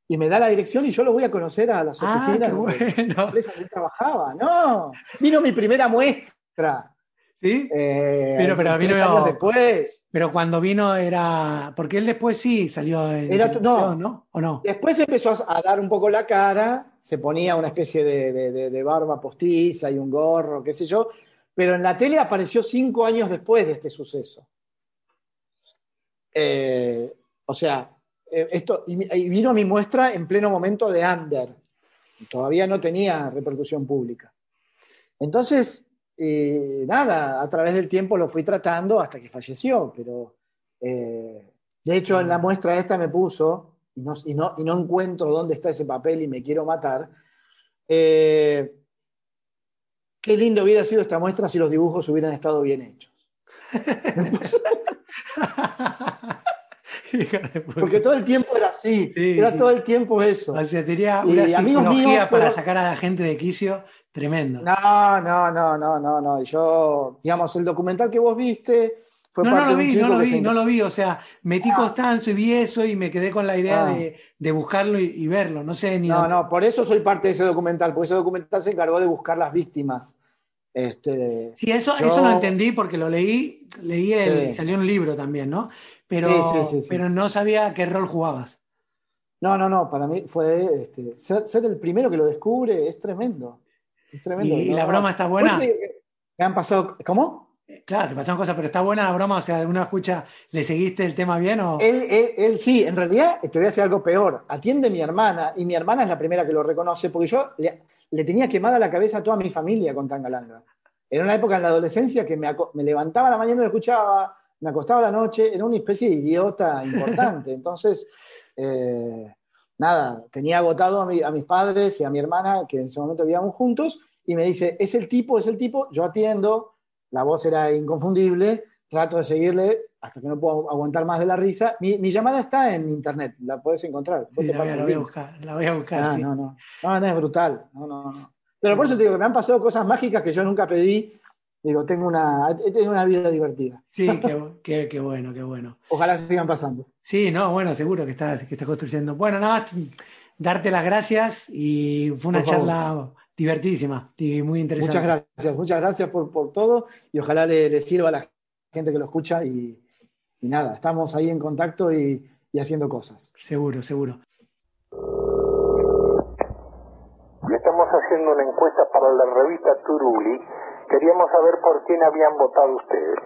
y me da la dirección y yo lo voy a conocer a las Ah, oficinas qué de bueno. la empresa donde él trabajaba. No, vino mi primera muestra. ¿Sí? Eh, Pero- pero vino- años después. Pero cuando vino era. Porque él después sí salió en. Era tu- no. ¿no? ¿O no? Después empezó a, dar un poco la cara, se ponía una especie de, de- de- de barba postiza y un gorro, qué sé yo, pero en la tele apareció cinco años después de este suceso. Eh, o sea, eh, esto, y, y vino a mi muestra en pleno momento de Under. Todavía no tenía repercusión pública. Entonces, eh, nada, a través del tiempo lo fui tratando hasta que falleció, pero eh, de hecho en la muestra esta me puso, y no, y no, y no encuentro dónde está ese papel y me quiero matar, eh, qué lindo hubiera sido esta muestra si los dibujos hubieran estado bien hechos. Porque todo el tiempo era así, Sí, era sí. todo el tiempo eso. O sea, tenía Y una amigos psicología míos, para pero- sacar a la gente de quicio tremendo. No, no, no, no, no, no. Yo, digamos, el documental que vos viste fue No, no parte lo de un vi, no lo vi, se no lo vi. O sea, metí Constanzo y vi eso y me quedé con la idea Ah. de, de buscarlo y, y verlo. No sé ni No, dónde- no, por eso soy parte de ese documental, porque ese documental se encargó de buscar las víctimas. Este, Sí, eso, Yo- eso lo entendí porque lo leí, leí el, Sí. salió un libro también, ¿no? Pero, Sí, sí, sí, sí. pero no sabía qué rol jugabas. no, no, no, para mí fue este, ser, ser el primero que lo descubre es tremendo. Es tremendo. ¿Y, No, la broma está buena? Pues, eh, han pasado. ¿Cómo? Claro, te pasaron cosas, pero está buena la broma. O sea, uno escucha, ¿le seguiste el tema bien o...? Él, él, él sí, en realidad te voy a decir algo peor. Atiende mi hermana y mi hermana es la primera que lo reconoce porque yo le, le tenía quemada la cabeza a toda mi familia con Tangalanga. Era una época en la adolescencia que me, me levantaba a la mañana y lo escuchaba, me acostaba a la noche, era una especie de idiota importante. Entonces, eh, nada, tenía agotado a, mi- a mis padres y a mi hermana, que en ese momento vivíamos juntos, y me dice, es el tipo, es el tipo, yo atiendo, la voz era inconfundible, trato de seguirle hasta que no puedo aguantar más de la risa. Mi, mi llamada está en internet, la puedes encontrar. Sí, la, voy, a- la voy buscar, la voy a buscar, Ah, sí. no, no, no, no, es brutal. No, no, no. Pero por eso te digo que me han pasado cosas mágicas que yo nunca pedí. Digo, tengo una, he tenido una vida divertida. Sí, qué, qué- qué bueno, qué bueno. Ojalá sigan pasando. Sí, no, bueno, seguro que estás, que estás construyendo. Bueno, nada más darte las gracias y fue una Por favor. charla divertidísima y muy interesante. Muchas gracias, muchas gracias por, por todo y ojalá le, le sirva a la gente que lo escucha y, y nada, estamos ahí en contacto y, y haciendo cosas. Seguro, seguro. Estamos haciendo una encuesta para la revista Turuli. Queríamos saber por quién habían votado ustedes.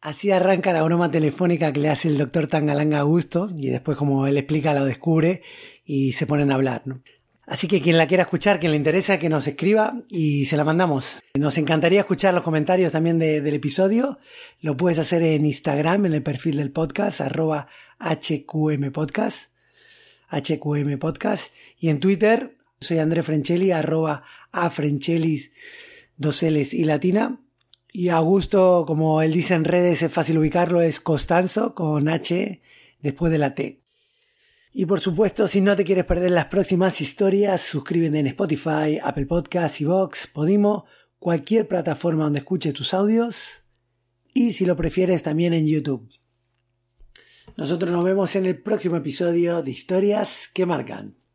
Así arranca la broma telefónica que le hace el doctor Tangalanga a Gusto y después como él explica lo descubre y se ponen a hablar. ¿no? Así que quien la quiera escuchar, quien le interesa, que nos escriba y se la mandamos. Nos encantaría escuchar los comentarios también de- del episodio. Lo puedes hacer en Instagram, en el perfil del podcast, arroba HQM Podcast, HQM Podcast. Y en Twitter, soy André Frenchelli, arroba a Frenchelis, dos L's y latina. Y Augusto, como él dice en redes, es fácil ubicarlo, es Costanzo con H después de la T. Y por supuesto, si no te quieres perder las próximas historias, suscríbete en Spotify, Apple Podcasts, Vox, Podimo, cualquier plataforma donde escuches tus audios. Y si lo prefieres, también en YouTube. Nosotros nos vemos en el próximo episodio de Historias que Marcan.